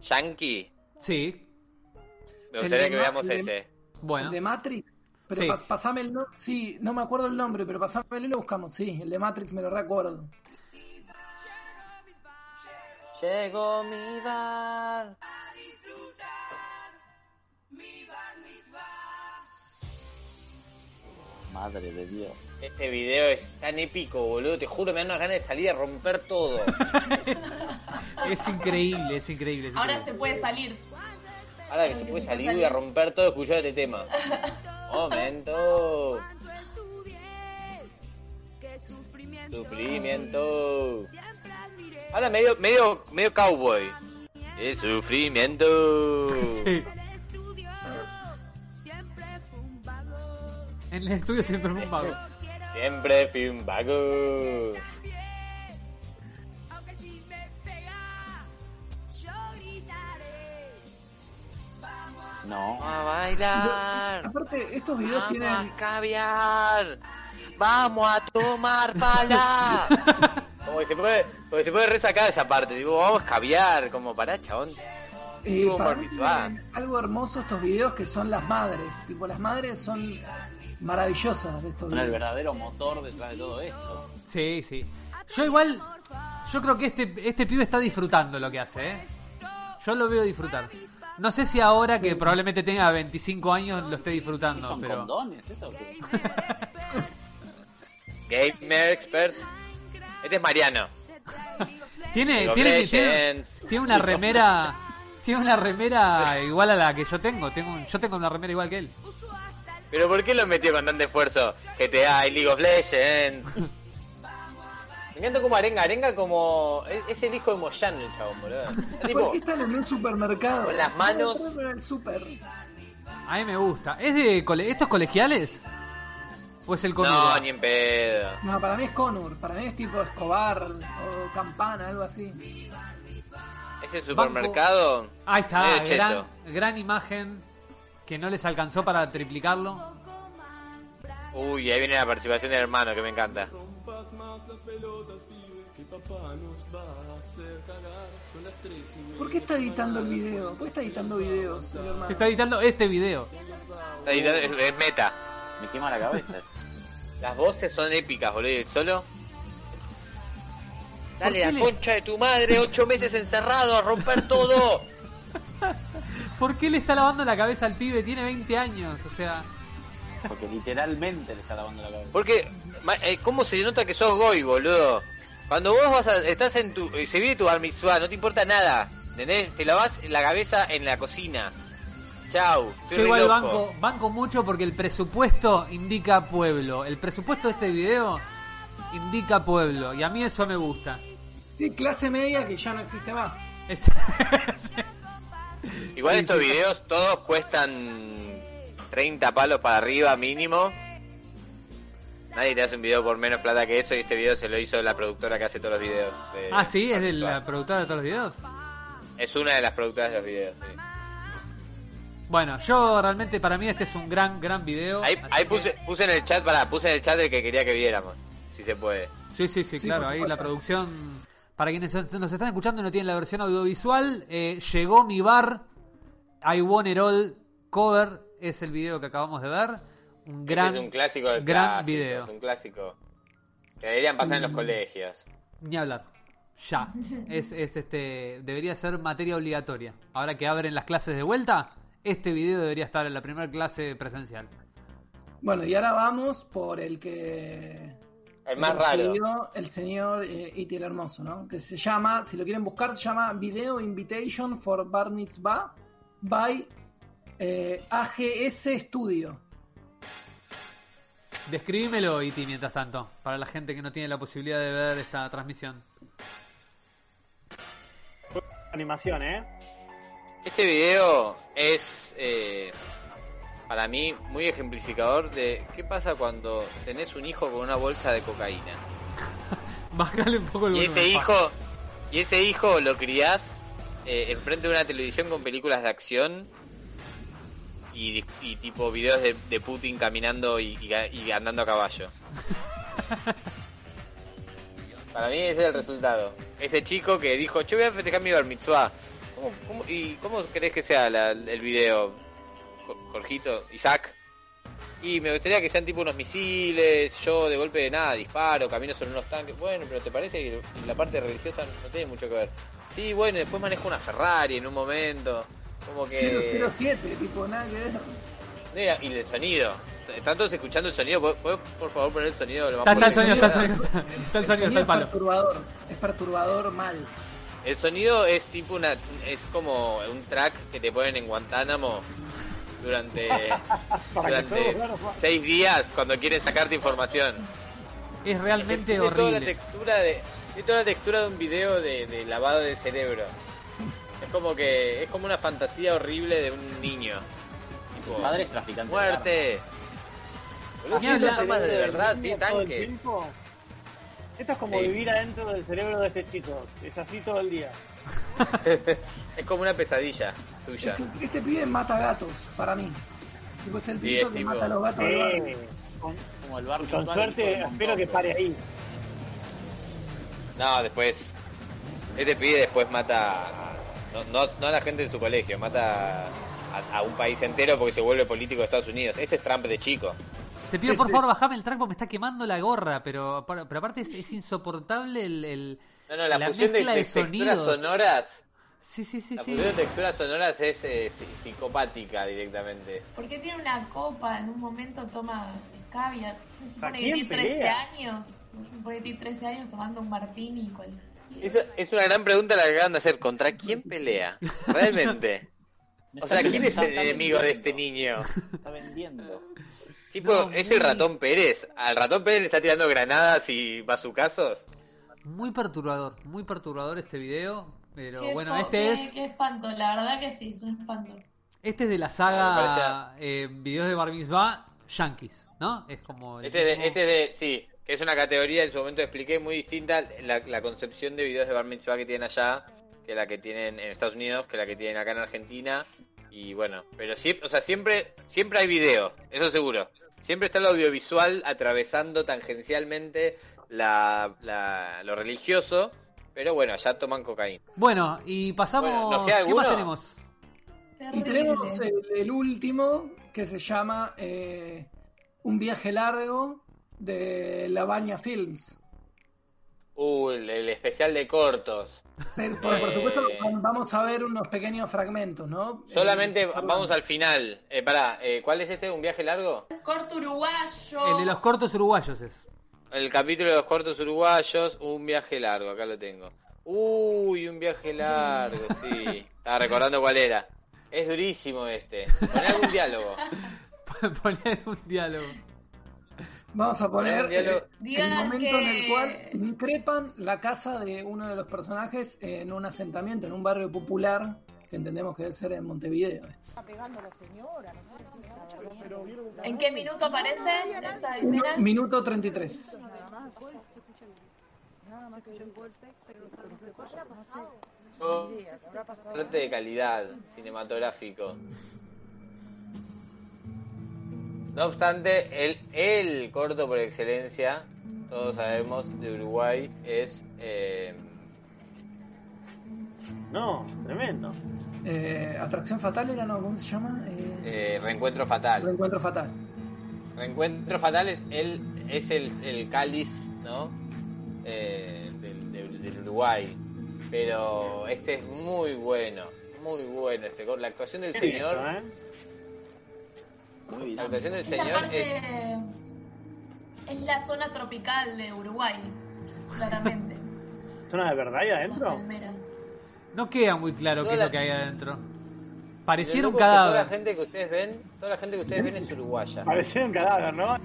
yankee? Sí, Me El gustaría que veamos el de- ese. bueno. El de Matrix. Pero Sí. pas- pasame el nombre. Sí, no me acuerdo el nombre, pero pasámelo y lo buscamos. Sí, el de Matrix me lo recuerdo. Llegó mi bar. Madre de Dios. Este video es tan épico, boludo. Te juro, me dan unas ganas de salir a romper todo. Es increíble, es increíble. es Ahora increíble. se puede salir. Ahora que se puede salir y a romper todo escuchando este tema. Momento. Sufrimiento. Ahora medio, medio, medio cowboy. El sufrimiento. Sí. En el estudio siempre fue un vago. Siempre fui un vago. No. Vamos a bailar. Aparte, estos videos Vamos tienen. a caviar. Vamos a tomar pala. como que se puede, como que se puede resacar esa parte. Digo, vamos a caviar. Como para chabón. eh, para mí algo hermoso estos videos que son las madres. Tipo, las madres son maravillosas de estos Son el videos. verdadero motor detrás de todo esto. Sí, sí. Yo igual, yo creo que este, este pibe está disfrutando lo que hace, ¿eh? Yo lo veo disfrutar. No sé si ahora que probablemente tenga 25 años lo esté ¿Qué disfrutando, son pero... condones? ¿Eso? Gamer expert. Este es Mariano. Tiene, tiene, tiene, tiene una remera... Tiene una remera igual a la que yo tengo. tengo un- yo tengo una remera igual que él. Pero ¿por qué lo metió con tanto esfuerzo? GTA y League of Legends. Me encanta como Arenga. Arenga como... Es el hijo de Moyano el chabón, boludo. ¿Por qué están en un supermercado? Con las manos. En el super. A mí me gusta. ¿Es de cole- estos colegiales? ¿O es el No, Conurba? ni en pedo. No, para mí es Conur. Para mí es tipo Escobar o Campana, algo así. Ese supermercado... Ahí está, medio cheto. gran, gran imagen que no les alcanzó para triplicarlo. Uy, ahí viene la participación del hermano que me encanta. ¿Por qué está editando el video? ¿Por qué está editando videos, el hermano? Está editando este video. Es meta. Me quema la cabeza. Las voces son épicas, boludo. ¿Y el solo? Dale la le- concha de tu madre, ocho meses encerrado a romper todo. ¿Por qué le está lavando la cabeza al pibe? Tiene 20 años, o sea... Porque literalmente le está lavando la cabeza. Porque, eh, ¿cómo se nota que sos goy, boludo? Cuando vos vas a, estás en tu, eh, se viene tu mitzvah, no te importa nada, ¿entendés? Te lavas la cabeza en la cocina. Chau, estoy Yo re igual loco. banco, banco mucho porque el presupuesto indica pueblo. El presupuesto de este video indica pueblo. Y a mí eso me gusta. Sí, clase media que ya no existe más. Es- Igual Sí, estos sí. videos todos cuestan 30 palos para arriba mínimo. Nadie te hace un video por menos plata que eso y este video se lo hizo la productora que hace todos los videos. de ah, sí, es de la productora de todos los videos. Es una de las productoras de los videos. sí. Bueno, yo realmente para mí este es un gran, gran video. Ahí, ahí que- puse, puse en el chat, para puse en el chat el que quería que viéramos, si se puede. Sí, sí, sí, Sí, claro. Ahí la producción. Para quienes nos están escuchando y no tienen la versión audiovisual, eh, llegó mi bar. I Want It All cover. Es el video que acabamos de ver. Un gran, Ese es un clásico del gran clásico, video. Es un clásico. Que deberían pasar en los colegios. Ni hablar. Ya. Es, es este. Debería ser materia obligatoria. Ahora que abren las clases de vuelta, este video debería estar en la primera clase presencial. Bueno, y ahora vamos por el que. El más raro. escribió el señor eh, Iti el Hermoso, ¿no? Que se llama, si lo quieren buscar, se llama Video Invitation for Bar Mitzvah by eh, AGS Studio. Describímelo, Iti, mientras tanto, para la gente que no tiene la posibilidad de ver esta transmisión. Animación, ¿eh? Este video es, eh, para mí, muy ejemplificador de qué pasa cuando tenés un hijo con una bolsa de cocaína. Bájale un poco el Y ese hijo, y ese hijo lo criás eh, enfrente de una televisión con películas de acción y, y tipo videos de, de Putin caminando y, y y andando a caballo. Para mí ese es el resultado. Ese chico que dijo, yo voy a festejar mi bar mitzvah. ¿Cómo, cómo- y cómo crees que sea la- el video, Jo- Jorgito? Isaac. Y me gustaría que sean tipo unos misiles, yo de golpe de nada disparo, camino sobre unos tanques. Bueno, pero ¿te parece que la parte religiosa no tiene mucho que ver? Sí, bueno, después manejo una Ferrari en un momento. Como que... 007, tipo, nada que ver. Mira, Y el sonido. ¿Están todos escuchando el sonido? ¿Puedo, puedo, por favor poner el sonido? lo más Está, está el sonido, está el sonido, está el El sonido, está sonido el es palo. perturbador, es perturbador mal. El sonido es tipo una... Es como un track que te ponen en Guantánamo durante, durante seis días cuando quieren sacarte información. Es realmente Tiene toda la horrible. textura de tiene toda la textura de un video de, de lavado de cerebro. Es como que es como una fantasía horrible de un niño. Tipo, Madre es traficante. de muerte. Boludo, armas de verdad, tanques. tiempo. Esto es como Sí. vivir adentro del cerebro de este chico. Es así todo el día. Es como una pesadilla suya. Este, este pibe mata gatos, para mí. Tipo, es el Sí, tipo que tipo- mata a los gatos. Eh, con, Como el suerte, espero montón, que pare ahí. No, después. Este pibe después mata. no, no, no a la gente en su colegio, mata a, a un país entero porque se vuelve político de Estados Unidos. Este es Trump de chico. Te pido por favor bajame el track porque me está quemando la gorra, pero, pero aparte es, es insoportable el, el- No, no, la, La fusión mezcla de de texturas sonidos. sonoras. Sí, sí, sí, La sí. fusión de texturas sonoras es eh, psi- psicopática directamente. ¿Por qué tiene una copa? En un momento toma escabia. Se supone que quién tiene 13 pelea? años. Se supone que tiene 13 años tomando un martini cualquiera. Es, es una gran pregunta la que acaban de hacer. ¿Contra quién pelea? Realmente. O sea, ¿quién es el enemigo de este niño? Está vendiendo. Tipo, No, es el ratón Pérez. Al ratón Pérez le está tirando granadas y bazucazos. Muy perturbador, muy perturbador este video. Pero Qué bueno, este qué- es Qué espanto, la verdad que sí, es un espanto. este es de la Ah, saga eh, videos de Bar Mitzvah Yankees, ¿no? Es como el Este de, mismo- este de, sí, que es una categoría, en su momento expliqué, muy distinta la, la concepción de videos de Bar Mitzvah que tienen allá, que la que tienen en Estados Unidos, que la que tienen acá en Argentina. Y bueno, pero siempre, o sea, siempre, siempre hay video, eso seguro. Siempre está el audiovisual atravesando tangencialmente la, la- lo religioso, pero bueno, allá toman cocaína. Bueno, y pasamos. Bueno, ¿nos queda ¿Qué más tenemos? Y tenemos el, el último que se llama eh, Un viaje largo de La Baña Films. Uh, el, el especial de cortos. Pero, por, por Eh. supuesto, vamos a ver unos pequeños fragmentos, ¿no? Solamente Eh, vamos al final. Eh, pará, eh, ¿cuál es este? ¿Un viaje largo? Corto uruguayo. El de los cortos uruguayos es. El capítulo de los cortos uruguayos, un viaje largo, acá lo tengo. Uy, un viaje largo, sí. Estaba recordando cuál era. Es durísimo este. Poné algún diálogo. Poner un diálogo. Vamos a poner el Digan momento que- en el cual increpan la casa de uno de los personajes en un asentamiento, en un barrio popular, que entendemos que debe ser en Montevideo. ¿En qué minuto aparece esa Uno- escena? minuto 33. Arte de calidad cinematográfico. No obstante, el, el corto por excelencia, todos sabemos, de Uruguay es eh, No, tremendo. Eh, Atracción Fatal era, ¿no? ¿Cómo se llama? Eh, eh, Reencuentro Fatal. Reencuentro Fatal. Reencuentro Fatal es el, es el, el cáliz, ¿no? Eh, del, del- del Uruguay. Pero este es muy bueno, muy bueno este corto. La actuación del Qué señor, lindo, la actuación del señor parte es es la zona tropical de Uruguay, claramente. ¿Zona de verdad ahí adentro? palmeras. No queda muy claro qué es lo que hay adentro. Pareciera un que Toda la cadáver. gente que ustedes ven, toda la gente que ustedes ven es uruguaya. Parecía un cadáver, ¿no?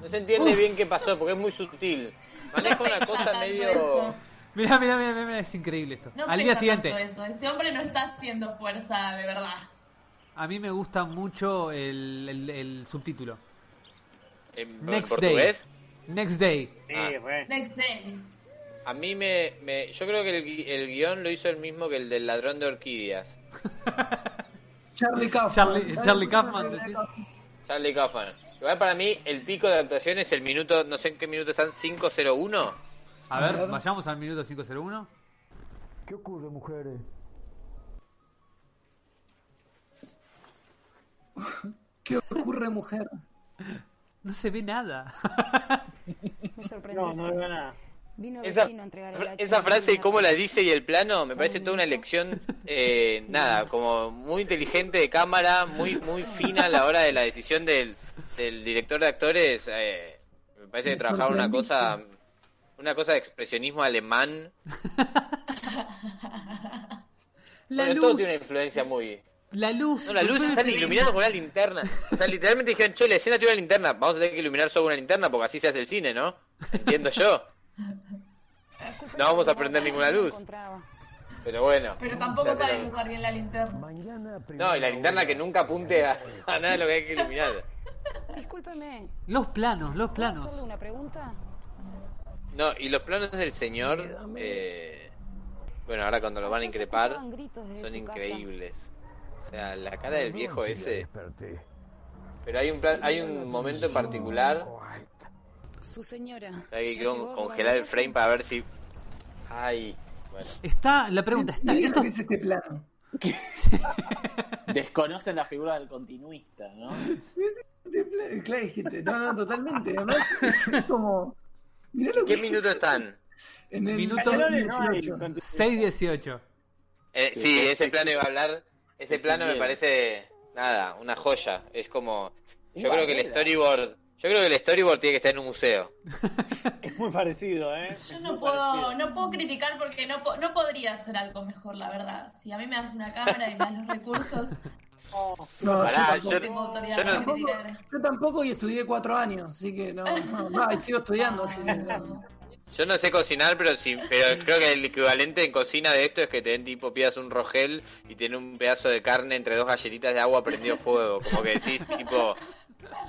No se entiende bien qué pasó porque es muy sutil. Maneja una cosa medio. eso. Mirá, mirá, mirá, mirá, es increíble esto. No Al día siguiente, eso. Ese hombre no está haciendo fuerza de verdad. A mí me gusta mucho el, el- el subtítulo. En, en Next. Next Day. Sí, Ah. re. Next day. A mí me, me- Yo creo que el, el guion lo hizo el mismo que el del ladrón de orquídeas. Charlie Kaufman. Charlie- Charlie Kaufman, decís. Charlie Kaufman. Igual para mí el pico de actuación es el minuto, no sé en qué minuto están, 501. A A ver, ver. vayamos al minuto 501. ¿Qué ocurre, mujeres? ¿Qué ocurre, mujer? No se ve nada. Me sorprendió. No, no veo nada. Vino Esa, vecino a entregar el hacha esa a frase y una cómo la dice y el plano me parece toda una lección, eh, nada, como muy inteligente de cámara, muy muy fina a la hora de la decisión del, del director de actores. eh, me parece que Me trabajaba una cosa, una cosa de expresionismo alemán. La Bueno, todo tiene una influencia muy... La luz. No, la luz están iluminando con una linterna. O sea, literalmente dijeron, che, la escena tiene una linterna. Vamos a tener que iluminar solo una linterna porque así se hace el cine, ¿no? Entiendo yo. No vamos a prender ninguna luz. Pero bueno. Pero tampoco saben usar bien la linterna. No, y la linterna que nunca apunte a, a nada de lo que hay que iluminar. Discúlpeme. Los planos, los ¿puedo planos. hacerle una pregunta? No, y los planos del señor, eh, bueno, ahora cuando lo van a increpar, son increíbles. O sea, la cara del viejo ese. Pero hay un plan, hay un momento en particular, Su señora. hay que ¿ya con- llegó congelar el frame para ver si... Ay, bueno. Está, la pregunta, está, ¿Qué esto, es este plano? Desconocen la figura del continuista, ¿no? Claro, dijiste, no, no, totalmente. Además, es como. Mirá lo ¿Qué que minuto están? En el Minuto Canelones no hay 18. con- 618. Eh, Sí, sí, ese sí. iba a hablar. Ese Sí, plano me parece nada, una joya. Es como. Yo creo que el storyboard. Yo creo que el storyboard tiene que estar en un museo. Es muy parecido, ¿eh? Yo no puedo, parecido. no puedo criticar porque no, no podría hacer algo mejor, la verdad. Si a mí me das una cámara y me das los recursos, No, Pará, yo, autoridad yo no- criticar. yo tampoco y estudié cuatro años, así que no, no, sigo estudiando, así que no. Yo no sé cocinar, pero sí, pero creo que el equivalente en cocina de esto es que te den tipo pidas un rogel y tiene un pedazo de carne entre dos galletitas de agua prendido fuego. Como que decís tipo,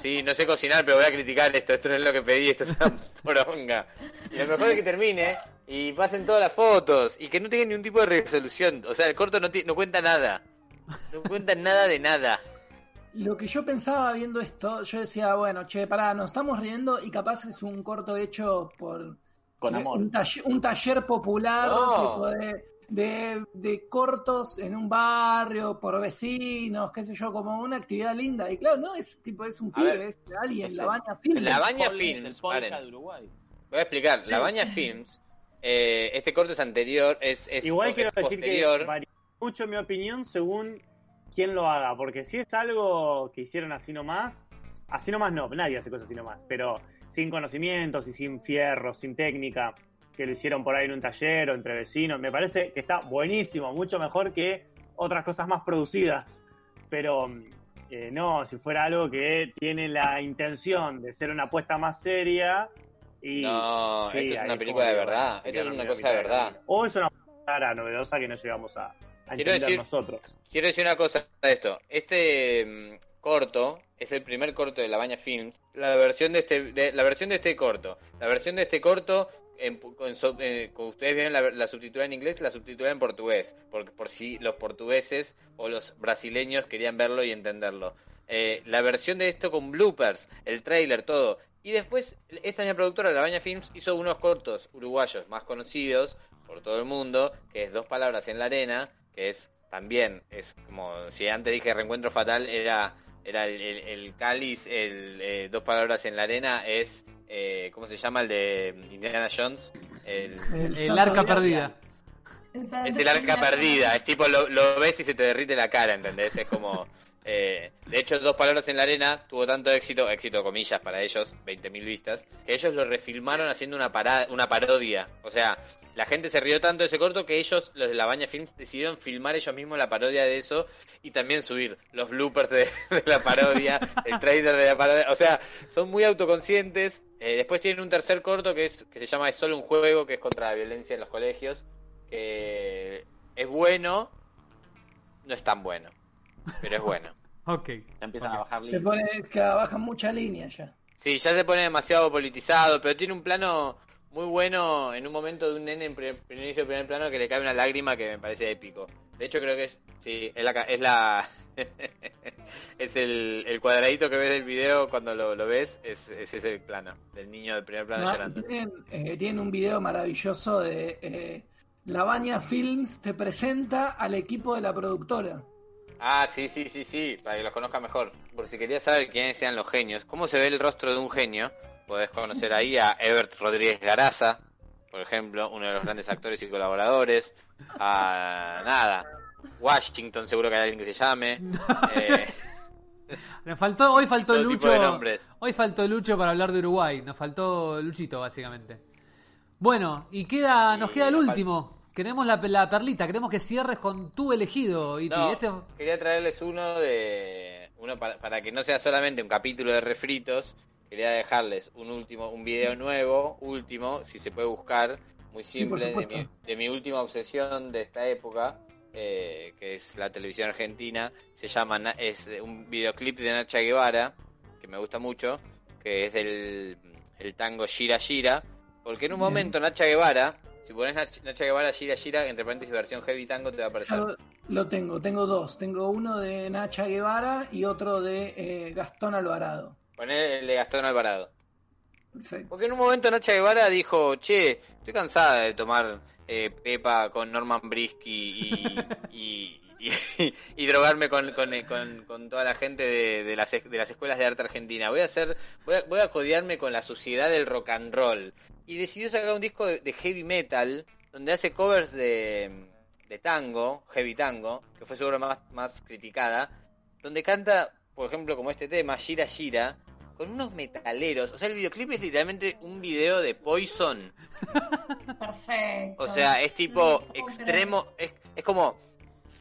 sí, no sé cocinar, pero voy a criticar esto, esto no es lo que pedí, esto es una poronga. Y lo mejor es que termine y pasen todas las fotos y que no tenga ningún tipo de resolución. O sea, el corto no, no cuenta nada. No cuenta nada de nada. Lo que yo pensaba viendo esto, yo decía, bueno, che, pará, nos estamos riendo y capaz es un corto hecho por Con amor. Un, taller, un taller popular tipo de, de, de cortos en un barrio, por vecinos, qué sé yo, como una actividad linda. Y claro, no es tipo, es un A pibe, ver, es alguien, es la baña Films. La Baña Films, de Uruguay. Voy a explicar. La Baña Films, eh, este corto es anterior, es, es, Igual es quiero decir posterior. que varía mucho mi opinión según quién lo haga, porque si es algo que hicieron así nomás, así nomás no, nadie hace cosas así nomás, pero sin conocimientos y sin fierro, sin técnica, que lo hicieron por ahí en un taller o entre vecinos, me parece que está buenísimo, mucho mejor que otras cosas más producidas, pero eh, no, si fuera algo que tiene la intención de ser una apuesta más seria y... No, Sí, esto es una película de verdad. Esto es una cosa de verdad. O es una cara novedosa que no llegamos a, a Quiero entender decir- nosotros. Quiero decir una cosa de esto. Este mm, corto es el primer corto de La Baña Films. La versión de este, de- la versión de este corto. La versión de este corto, en, so- eh, ustedes vieron la, la en inglés, la subtitulada en portugués. Porque por si los portugueses o los brasileños querían verlo y entenderlo. Eh, la versión de esto con bloopers, el trailer, todo. Y después, esta misma productora, La Baña Films, hizo unos cortos uruguayos más conocidos por todo el mundo, que es Dos Palabras en la Arena, que es también, es como si antes dije Reencuentro Fatal, era, era el, el- el cáliz, el, eh, Dos Palabras en la Arena, es, eh, ¿cómo se llama? El de Indiana Jones. El, El El Santo arca perdida. Es el arca perdida, es tipo lo, lo ves y se te derrite la cara, ¿entendés? Es como... eh, de hecho, Dos Palabras en la Arena tuvo tanto éxito, éxito comillas para ellos, 20.000 vistas, que ellos lo refilmaron haciendo una, parada, una parodia. O sea, la gente se rió tanto de ese corto que ellos, los de la Baña Films, decidieron filmar ellos mismos la parodia de eso y también subir los bloopers de, de la parodia, el trailer de la parodia. O sea, son muy autoconscientes. Eh, después tienen un tercer corto que, es, que se llama Es solo un juego, que es contra la violencia en los colegios. Que es bueno, no es tan bueno, pero es bueno. Ok. Ya empiezan a bajar Se líneas. pone, que baja mucha línea ya. Sí, ya se pone demasiado politizado, pero tiene un plano muy bueno en un momento de un nene en primer, primer inicio de primer plano que le cae una lágrima que me parece épico. De hecho creo que es, sí, es la, ca- es la es el, el cuadradito que ves del video cuando lo, lo ves, es, es ese plano, del niño del primer plano No, llorando. tienen, eh, tienen un video maravilloso de eh, La Baña Films te presenta al equipo de la productora. Ah, sí, sí, sí, sí, para que los conozca mejor. Por si querías saber quiénes sean los genios, cómo se ve el rostro de un genio, podés conocer ahí a Ebert Rodríguez Garaza, por ejemplo, uno de los grandes actores y colaboradores. A nada, Washington, seguro que hay alguien que se llame. Eh, faltó, hoy faltó Todo Lucho. Hoy faltó Lucho para hablar de Uruguay. Nos faltó Luchito, básicamente. Bueno, y queda, nos Y queda el nos último. Queremos la, la perlita, queremos que cierres con tu elegido, Iti. no, Este, quería traerles uno de uno para, para que no sea solamente un capítulo de refritos. Quería dejarles un último, un video nuevo, último, si se puede buscar, muy Sí, simple, de, mi, de mi última obsesión de esta época, eh, que es la televisión argentina. Se llama, es un videoclip de Nacha Guevara, que me gusta mucho, que es del el tango Gira Gira, porque en un Bien. momento Nacha Guevara, si pones Nach- Nacha Guevara Gira Gira, entre paréntesis versión heavy tango, te va a aparecer. lo, lo tengo, tengo dos. Tengo uno de Nacha Guevara y otro de eh, Gastón Alvarado. Poner el de Gastón Alvarado. Perfecto. Porque en un momento Nacha Guevara dijo, che, estoy cansada de tomar eh, Pepa con Norman Brisky y, y, y- y drogarme con, con, con- con toda la gente de, de las, de las escuelas de arte argentina. Voy a hacer, voy a, voy a codiarme con la suciedad del rock and roll. Y decidió sacar un disco de, de heavy metal donde hace covers de, de tango, heavy tango, que fue su obra más, más criticada, donde canta, por ejemplo, como este tema, Gira Gira, con unos metaleros. O sea, el videoclip es literalmente un video de Poison. Perfecto. O sea, es tipo extremo, es, es como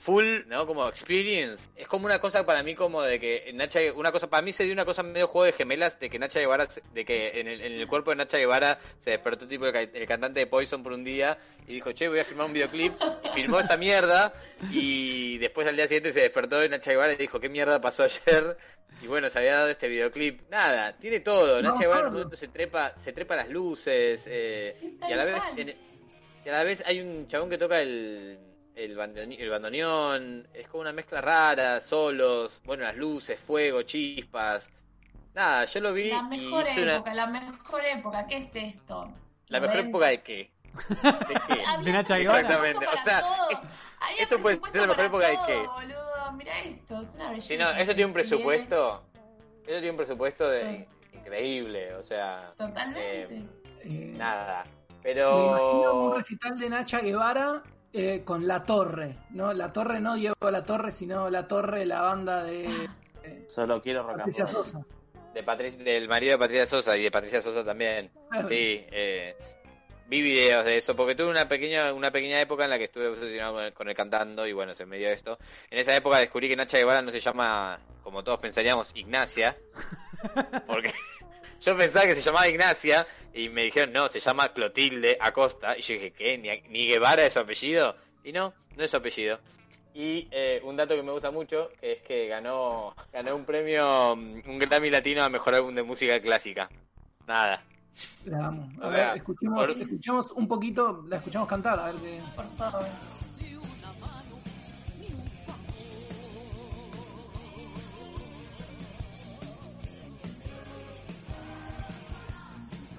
full, ¿no? Como experience. Es como una cosa para mí como de que Nacha, una cosa para mí se dio una cosa medio juego de gemelas de que Nacha Guevara, se- de que en el, en el cuerpo de Nacha Guevara se despertó tipo el, ca- el cantante de Poison por un día y dijo, che, voy a filmar un videoclip y filmó esta mierda y después al día siguiente se despertó de Nacha Guevara y dijo, ¿qué mierda pasó ayer? Y bueno, se había dado este videoclip. Nada, tiene todo. No, Nacha Guevara en un Pablo. momento se trepa, se trepa las luces eh, Sí, y a la vez en- y a la vez hay un chabón que toca el, el, bandoneón, el bandoneón, es como una mezcla rara, solos, bueno, las luces, fuego, chispas. Nada, yo lo vi La y mejor una- época, la mejor época. ¿Qué es esto? la mejor época de qué? ¿De qué? De Nacha. Exactamente, o sea, es- esto puede ser la mejor época de qué. boludo. Mira esto, es una belleza. Sí, no, tiene un Bien, presupuesto, eso tiene un presupuesto de, increíble, o sea, Totalmente. eh, Eh, nada. Me imagino un Pero recital de Nacha Guevara eh, con La Torre, ¿no? La Torre no Diego La Torre, sino La Torre, la banda de eh, Solo quiero rock and Patricia roll. Sosa. de Patric- del marido de Patricia Sosa y de Patricia Sosa también. Claro. Sí, eh, vi videos de eso, porque tuve una pequeña una pequeña época en la que estuve obsesionado con el, con el cantando y bueno, se me dio esto. En esa época descubrí que Nacha Guevara no se llama, como todos pensaríamos, Ignacia, porque yo pensaba que se llamaba Ignacia y me dijeron, no, se llama Clotilde Acosta. Y yo dije, ¿qué? ¿Ni, ni Guevara es su apellido? Y no, no es su apellido. Y eh, un dato que me gusta mucho es que ganó ganó un premio, mm, un Grammy Latino a Mejor Álbum de Música Clásica. Nada. La. A O ver, sea, escuchemos, por- escuchemos un poquito, la escuchamos cantar, a ver qué. Por favor.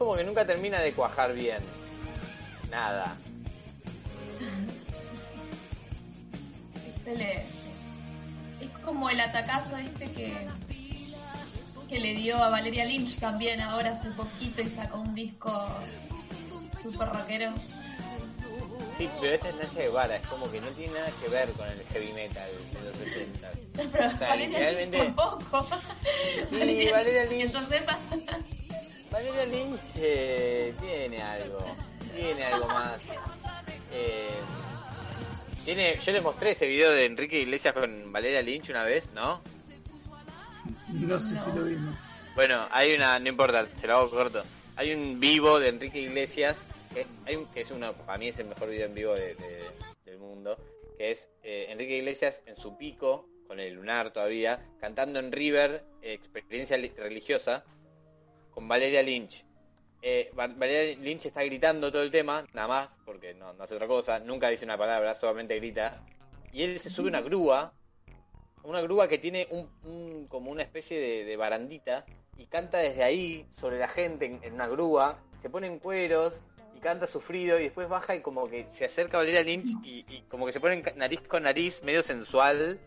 Como que nunca termina de cuajar bien. Nada. Excelente. Es como el atacazo este que, que le dio a Valeria Lynch también ahora hace poquito y sacó un disco super rockero. Sí, pero esta es Nacha Guevara, es como que no tiene nada que ver con el heavy metal de los 80. Pero O sea, Valeria Lynch tampoco. Sí, Valeria Que yo sepa. Valeria Lynch eh, tiene algo, tiene algo más. Eh, tiene, yo les mostré ese video de Enrique Iglesias con Valeria Lynch una vez, ¿no? No sé si lo vimos. Bueno, hay una, no importa, se lo hago corto. Hay un vivo de Enrique Iglesias, que, hay un, que es uno, para mí es el mejor video en vivo de- de- del mundo, que es eh, Enrique Iglesias en su pico, con el lunar todavía, cantando en River, eh, experiencia li- religiosa, con Valeria Lynch. Eh, Va- Valeria Lynch está gritando todo el tema, nada más, porque no, no hace otra cosa, nunca dice una palabra, solamente grita. Y él se sube a una grúa, una grúa que tiene un, un- como una especie de, de barandita, y canta desde ahí, sobre la gente, en, en una grúa, se pone en cueros, y canta sufrido, y después baja y como que se acerca a Valeria Lynch, y, y como que se pone nariz con nariz, medio sensual,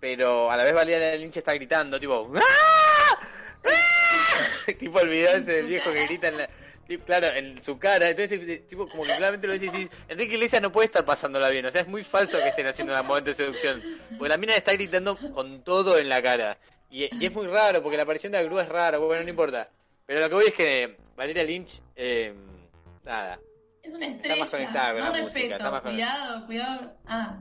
pero a la vez Valeria Lynch está gritando, tipo... ¡Ah! Tipo el video ese del viejo que grita en la... Claro, en su cara, entonces tipo como que claramente lo dices, Enrique Iglesias no puede estar pasándola bien, o sea, es muy falso que estén haciendo un momento de seducción, porque la mina está gritando con todo en la cara, y, y es muy raro, porque la aparición de la grúa es rara, bueno, no importa, pero lo que voy es que Valeria Lynch, eh, nada, Es una Está más estrella. conectada con no la música, respeto. está más conectada. cuidado, cuidado. Ah.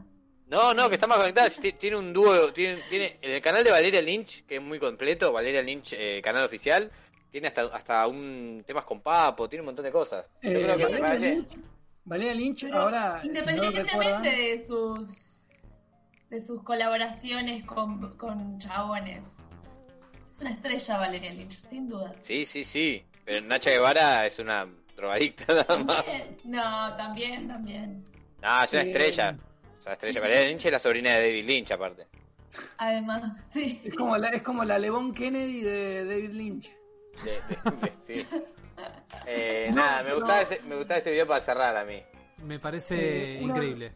No, no, que está más conectada. Ti- Tiene un dúo, tiene, tiene en el canal de Valeria Lynch, que es muy completo, Valeria Lynch, eh, canal oficial, tiene hasta hasta un temas con Papo, tiene un montón de cosas. Yo Eh, creo que Valeria, Valeria- Lynch, Valeria Lynch Pero ahora, si no Independientemente recuerdan, de sus de sus colaboraciones con, con chabones. Es una estrella Valeria Lynch, sin dudas. Sí, sí, sí. Pero Nacha Guevara es una drogadicta nada más. También, no, también, también. No, es una estrella. Es una estrella. Valeria Lynch es la sobrina de David Lynch, aparte. Además, sí. es como la, es como la Levon Kennedy de David Lynch. De- de- de- sí. Eh, No, nada, me no. gustaba, ese, me gustaba este video para cerrar a mí. Me parece Eh, una- increíble.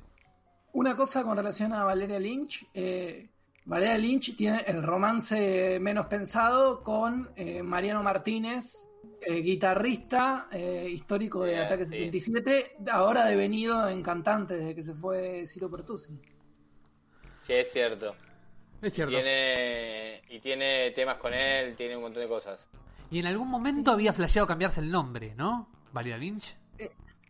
Una cosa con relación a Valeria Lynch. eh, Valeria Lynch tiene el romance menos pensado con eh, Mariano Martínez, eh, guitarrista eh, histórico de Yeah, Ataque sí. 77, ahora devenido en cantante desde que se fue Ciro Pertusi. Sí, es cierto. Es cierto. Tiene, y tiene temas con él, tiene un montón de cosas. Y en algún momento había flasheado cambiarse el nombre, ¿no? Valeria Lynch.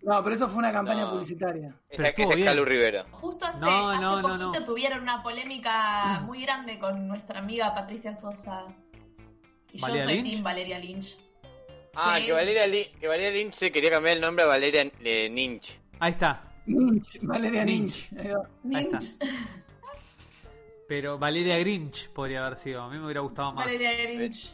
No, pero eso fue una campaña No. publicitaria. Estuvo es. Calu Rivera. Justo hace, No, hace no, poquito no. tuvieron una polémica muy grande con nuestra amiga Patricia Sosa. Y yo ¿Valeria soy Lynch? Team Valeria Lynch. Ah, Sí. que, Valeria que Valeria Lynch se quería cambiar el nombre a Valeria eh, Lynch. Ahí está. Lynch, Valeria Lynch. Lynch. ahí está. Pero Valeria Grinch podría haber sido. A mí me hubiera gustado más. Valeria Lynch.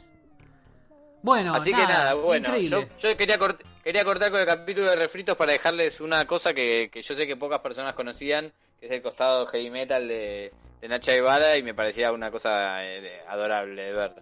Bueno, Así que nada, bueno, yo, yo quería, cort- quería cortar con el capítulo de refritos para dejarles una cosa que, que yo sé que pocas personas conocían, que es el costado heavy metal de, de Nacha Guevara y me parecía una cosa eh, adorable de ver.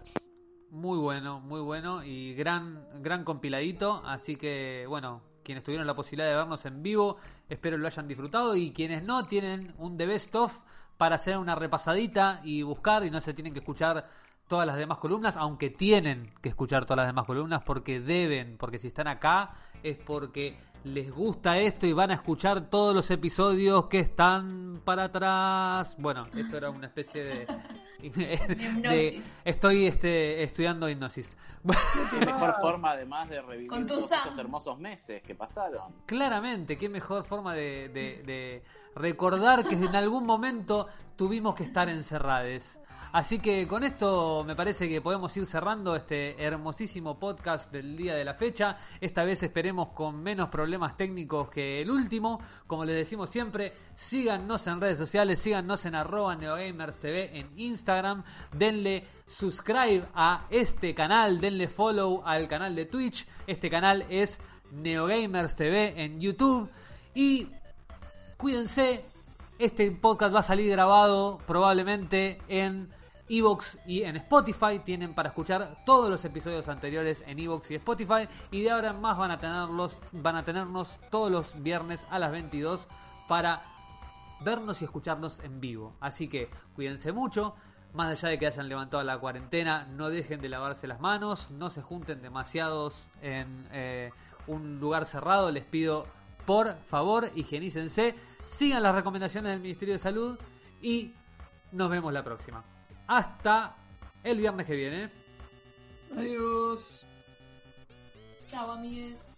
Muy bueno, muy bueno y gran, gran compiladito. Así que, bueno, quienes tuvieron la posibilidad de vernos en vivo, espero lo hayan disfrutado. Y quienes no tienen un The Best of para hacer una repasadita y buscar y no se tienen que escuchar todas las demás columnas, aunque tienen que escuchar todas las demás columnas porque deben, porque si están acá es porque les gusta esto y van a escuchar todos los episodios que están para atrás. Bueno, esto era una especie de... estoy este, estudiando hipnosis. Qué mejor forma además de revivir Con tu todos Sam. estos hermosos meses que pasaron. Claramente, qué mejor forma de, de- de recordar que en algún momento tuvimos que estar encerrados. Así que con esto me parece que podemos ir cerrando este hermosísimo podcast del día de la fecha. Esta vez esperemos con menos problemas técnicos que el último. Como les decimos siempre, síganos en redes sociales, síganos en arroba neogamerstv en Instagram. Denle subscribe a este canal, denle follow al canal de Twitch. Este canal es Neogamers TV en YouTube. Y cuídense, este podcast va a salir grabado probablemente en Evox y en Spotify. Tienen para escuchar todos los episodios anteriores en Evox y Spotify. Y de ahora en más van a tenerlos, van a tenernos todos los viernes a las 22 para vernos y escucharnos en vivo. Así que cuídense mucho. Más allá de que hayan levantado la cuarentena, no dejen de lavarse las manos, no se junten demasiados en eh, un lugar cerrado. Les pido Por favor, higienícense, sigan las recomendaciones del Ministerio de Salud y nos vemos la próxima. Hasta el viernes que viene. Adiós. Chao, amigues.